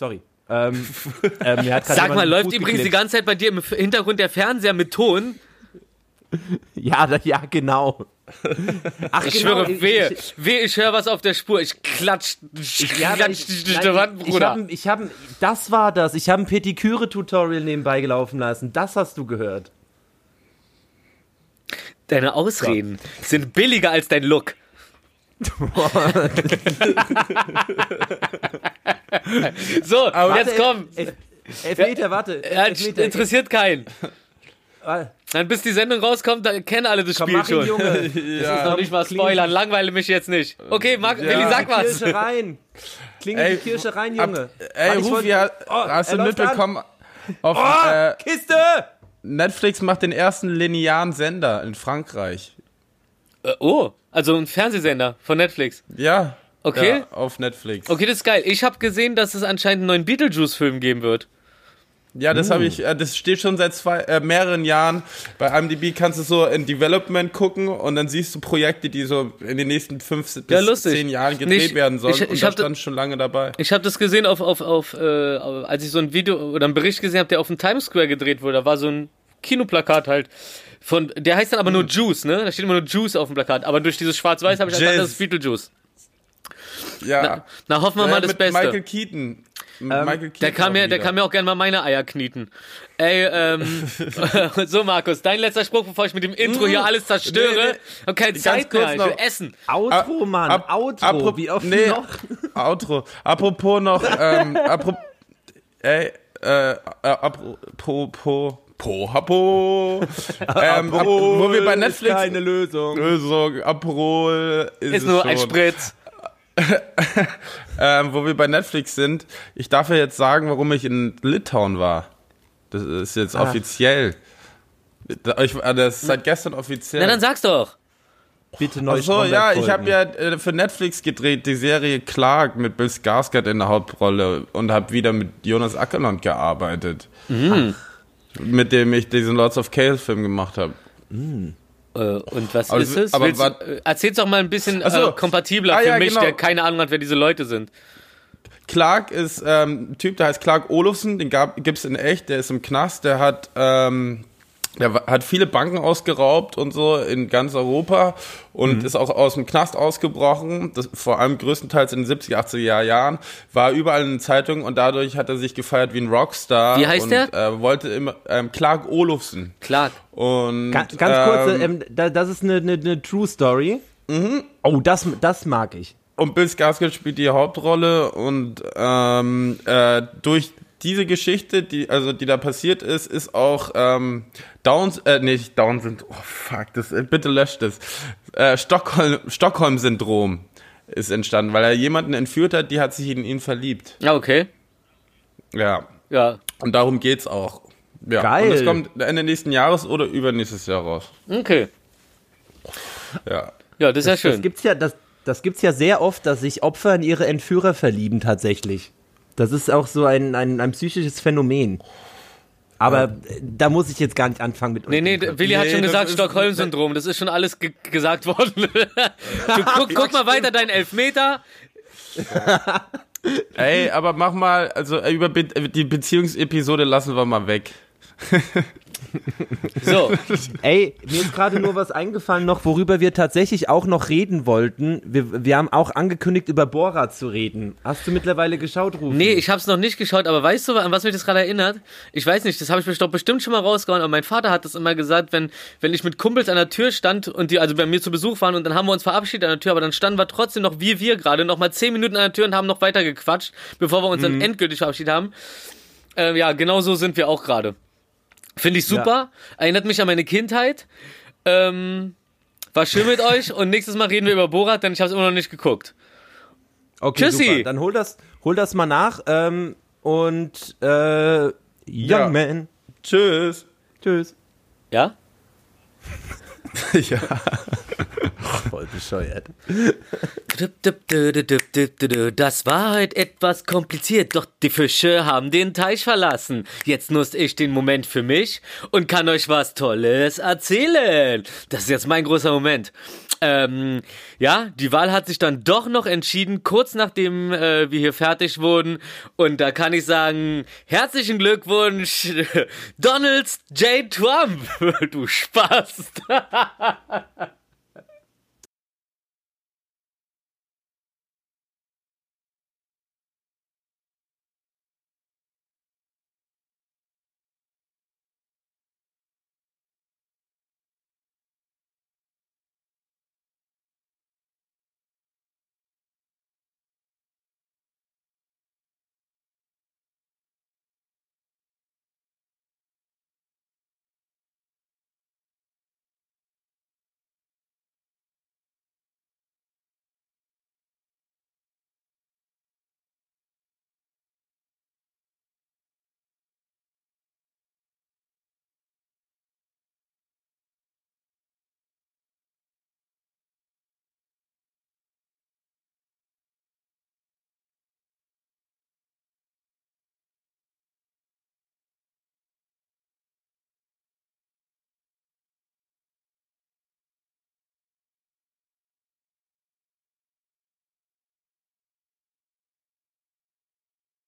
Sorry. Ähm, *laughs* ähm, grad Sag mal, läuft übrigens die geknickt. ganze Zeit bei dir im Hintergrund der Fernseher mit Ton? Ja, da, ja, genau. Ach, Ich genau, schwöre, wehe, ich- wehe, ich höre was auf der Spur. Ich klatsch, ich klatsch ich, dich durch nein, die Wand, ich Bruder. hab, ich hab, das war das. Ich habe ein Petiküre-Tutorial nebenbei gelaufen lassen. Das hast du gehört. Deine Ausreden sind billiger als dein Look. *laughs* so, jetzt komm. Elf, Elfmeter, warte. Ja, Elfmeter. interessiert keinen. Dann bis die Sendung rauskommt, dann kennen alle das Komm, Spiel mach ihn, schon. Junge. *laughs* Das ist noch nicht mal Spoilern, langweile mich jetzt nicht. Okay, Marc, Willi, sag was. Kirsche rein. Klinge Ey, die Kirsche rein, Ab, Junge. ey, Warte, ich Rufi, wollte- hast, Oh, hast du mitbekommen? Auf, Oh, äh, Kiste! Netflix macht den ersten linearen Sender in Frankreich. Äh, Oh, also ein Fernsehsender von Netflix. Ja. Okay. Ja, auf Netflix. Okay, das ist geil. Ich habe gesehen, dass es anscheinend einen neuen Beetlejuice-Film geben wird. Ja, das Uh. habe ich, äh, das steht schon seit zwei, äh, mehreren Jahren. Bei IMDb kannst du so in Development gucken und dann siehst du Projekte, die so in den nächsten fünf bis Ja, zehn Jahren gedreht Nicht- werden sollen. ich- und ich hab da- stand schon lange dabei. Ich habe das gesehen auf, auf, auf äh, als ich so ein Video oder einen Bericht gesehen habe, der auf dem Times Square gedreht wurde. Da war so ein Kinoplakat halt. Von, der heißt dann aber nur Juice, ne? Da steht immer nur Juice auf dem Plakat. Aber durch dieses Schwarz-Weiß habe ich erkannt, das ist Beetlejuice. Ja. Na, na hoffen wir Äh, mal das mit Beste. Michael Keaton. Mit Michael Keaton Der kann, mir, der kann mir auch gerne mal meine Eier knieten. Ey, ähm, *laughs* *laughs* so Markus, dein letzter Spruch, bevor ich mit dem Intro hier alles zerstöre. Nee, nee. Hab keine Ganz Zeit mehr, kurz ich will essen. Outro, Mann. Ab- Outro. apro- Wie oft nee, noch? *laughs* Outro. Apropos noch, ähm, apropos, ey, äh, apropos, po, hapo, *laughs* ähm, ab, wo wir bei Netflix, Keine Lösung. Lösung, Aperol ist, Ist nur schon. ein Spritz. *laughs* ähm, wo wir bei Netflix sind, ich darf ja jetzt sagen, warum ich in Litauen war. Das ist jetzt Ah. offiziell. Äh, das ist seit gestern offiziell. Na, dann sag's doch. Bitte neu Ach so, ja, ich habe ja äh, für Netflix gedreht die Serie Clark mit Bill Skarsgård in der Hauptrolle und habe wieder mit Jonas Ackerland gearbeitet. Mit dem ich diesen Lords of Chaos Film gemacht habe. Äh, und was Aber ist es- es? aber Willst, wat- äh, erzähl's doch mal ein bisschen so. äh, kompatibler Ah, für ja, mich, genau. der keine Ahnung hat, wer diese Leute sind. Clark ist ähm, ein Typ, der heißt Clark Olofsson, den gab, gibt's in echt, der ist im Knast, der hat, ähm, der wa- hat viele Banken ausgeraubt und so in ganz Europa und ist auch aus dem Knast ausgebrochen, das, vor allem größtenteils in den 70er, 80er Jahren, war überall in den Zeitungen und dadurch hat er sich gefeiert wie ein Rockstar. Wie heißt und, der? Äh, wollte immer, ähm, Clark Olofsson. Klar. Und, Ganz, ganz kurz, ähm, ähm, da, das ist eine, eine, eine True Story. Oh, das, das mag ich. Und Bill Skarsgård spielt die Hauptrolle und ähm, äh, durch diese Geschichte, die also die da passiert ist, ist auch ähm, Downs, äh, nicht Down sind, oh fuck, das, äh, bitte löscht das. Äh, Stockholm, Stockholm-Syndrom ist entstanden, weil er jemanden entführt hat, die hat sich in ihn verliebt. Ja, okay. Ja, Ja. und darum geht's auch. Ja. Geil. Und es kommt Ende nächsten Jahres oder übernächstes Jahr raus. Okay. Ja. Ja, das ist ja Das schön. gibt's ja, das, das gibt's ja sehr oft, dass sich Opfer in ihre Entführer verlieben tatsächlich. Das ist auch so ein, ein, ein psychisches Phänomen. Aber äh, da muss ich jetzt gar nicht anfangen mit. Nee, nee, Willi hat Nee, schon das gesagt, Stockholm-Syndrom. Das ist schon alles ge gesagt worden. *laughs* du, guck, guck mal weiter deinen Elfmeter. *laughs* Ey, aber mach mal, also äh, über Be die Beziehungsepisode lassen wir mal weg. *laughs* *laughs* So, Ey, mir ist gerade nur was eingefallen noch, worüber wir tatsächlich auch noch reden wollten. Wir, wir haben auch angekündigt, über Borat zu reden. Hast du mittlerweile geschaut, Rufi? nee, ich hab's noch nicht geschaut, aber weißt du, an was mich das gerade erinnert? Ich weiß nicht, das habe ich mir doch bestimmt schon mal rausgehauen, aber mein Vater hat das immer gesagt, wenn, wenn ich mit Kumpels an der Tür stand und die also bei mir zu Besuch waren und dann haben wir uns verabschiedet an der Tür, aber dann standen wir trotzdem noch, wie wir gerade, noch mal zehn Minuten an der Tür und haben noch weiter gequatscht, bevor wir uns dann endgültig verabschiedet haben. Ähm, ja, genau so sind wir auch gerade. Finde ich super. Erinnert mich an meine Kindheit. Ähm, War schön mit euch und nächstes Mal reden wir über Borat, denn ich habe es immer noch nicht geguckt. Okay, Tschüssi. super. Dann hol das, hol das mal nach. Ähm, und äh, Young Ja. Man. Tschüss. Tschüss. Ja? *laughs* ja. Voll bescheuert. Das war heute etwas kompliziert, doch die Fische haben den Teich verlassen. Jetzt nutze ich den Moment für mich und kann euch was Tolles erzählen. Das ist jetzt mein großer Moment. Ähm, ja, die Wahl hat sich dann doch noch entschieden, kurz nachdem äh, wir hier fertig wurden. Und da kann ich sagen, herzlichen Glückwunsch, *laughs* Donald J. Trump. *laughs* Du Spaß. *laughs*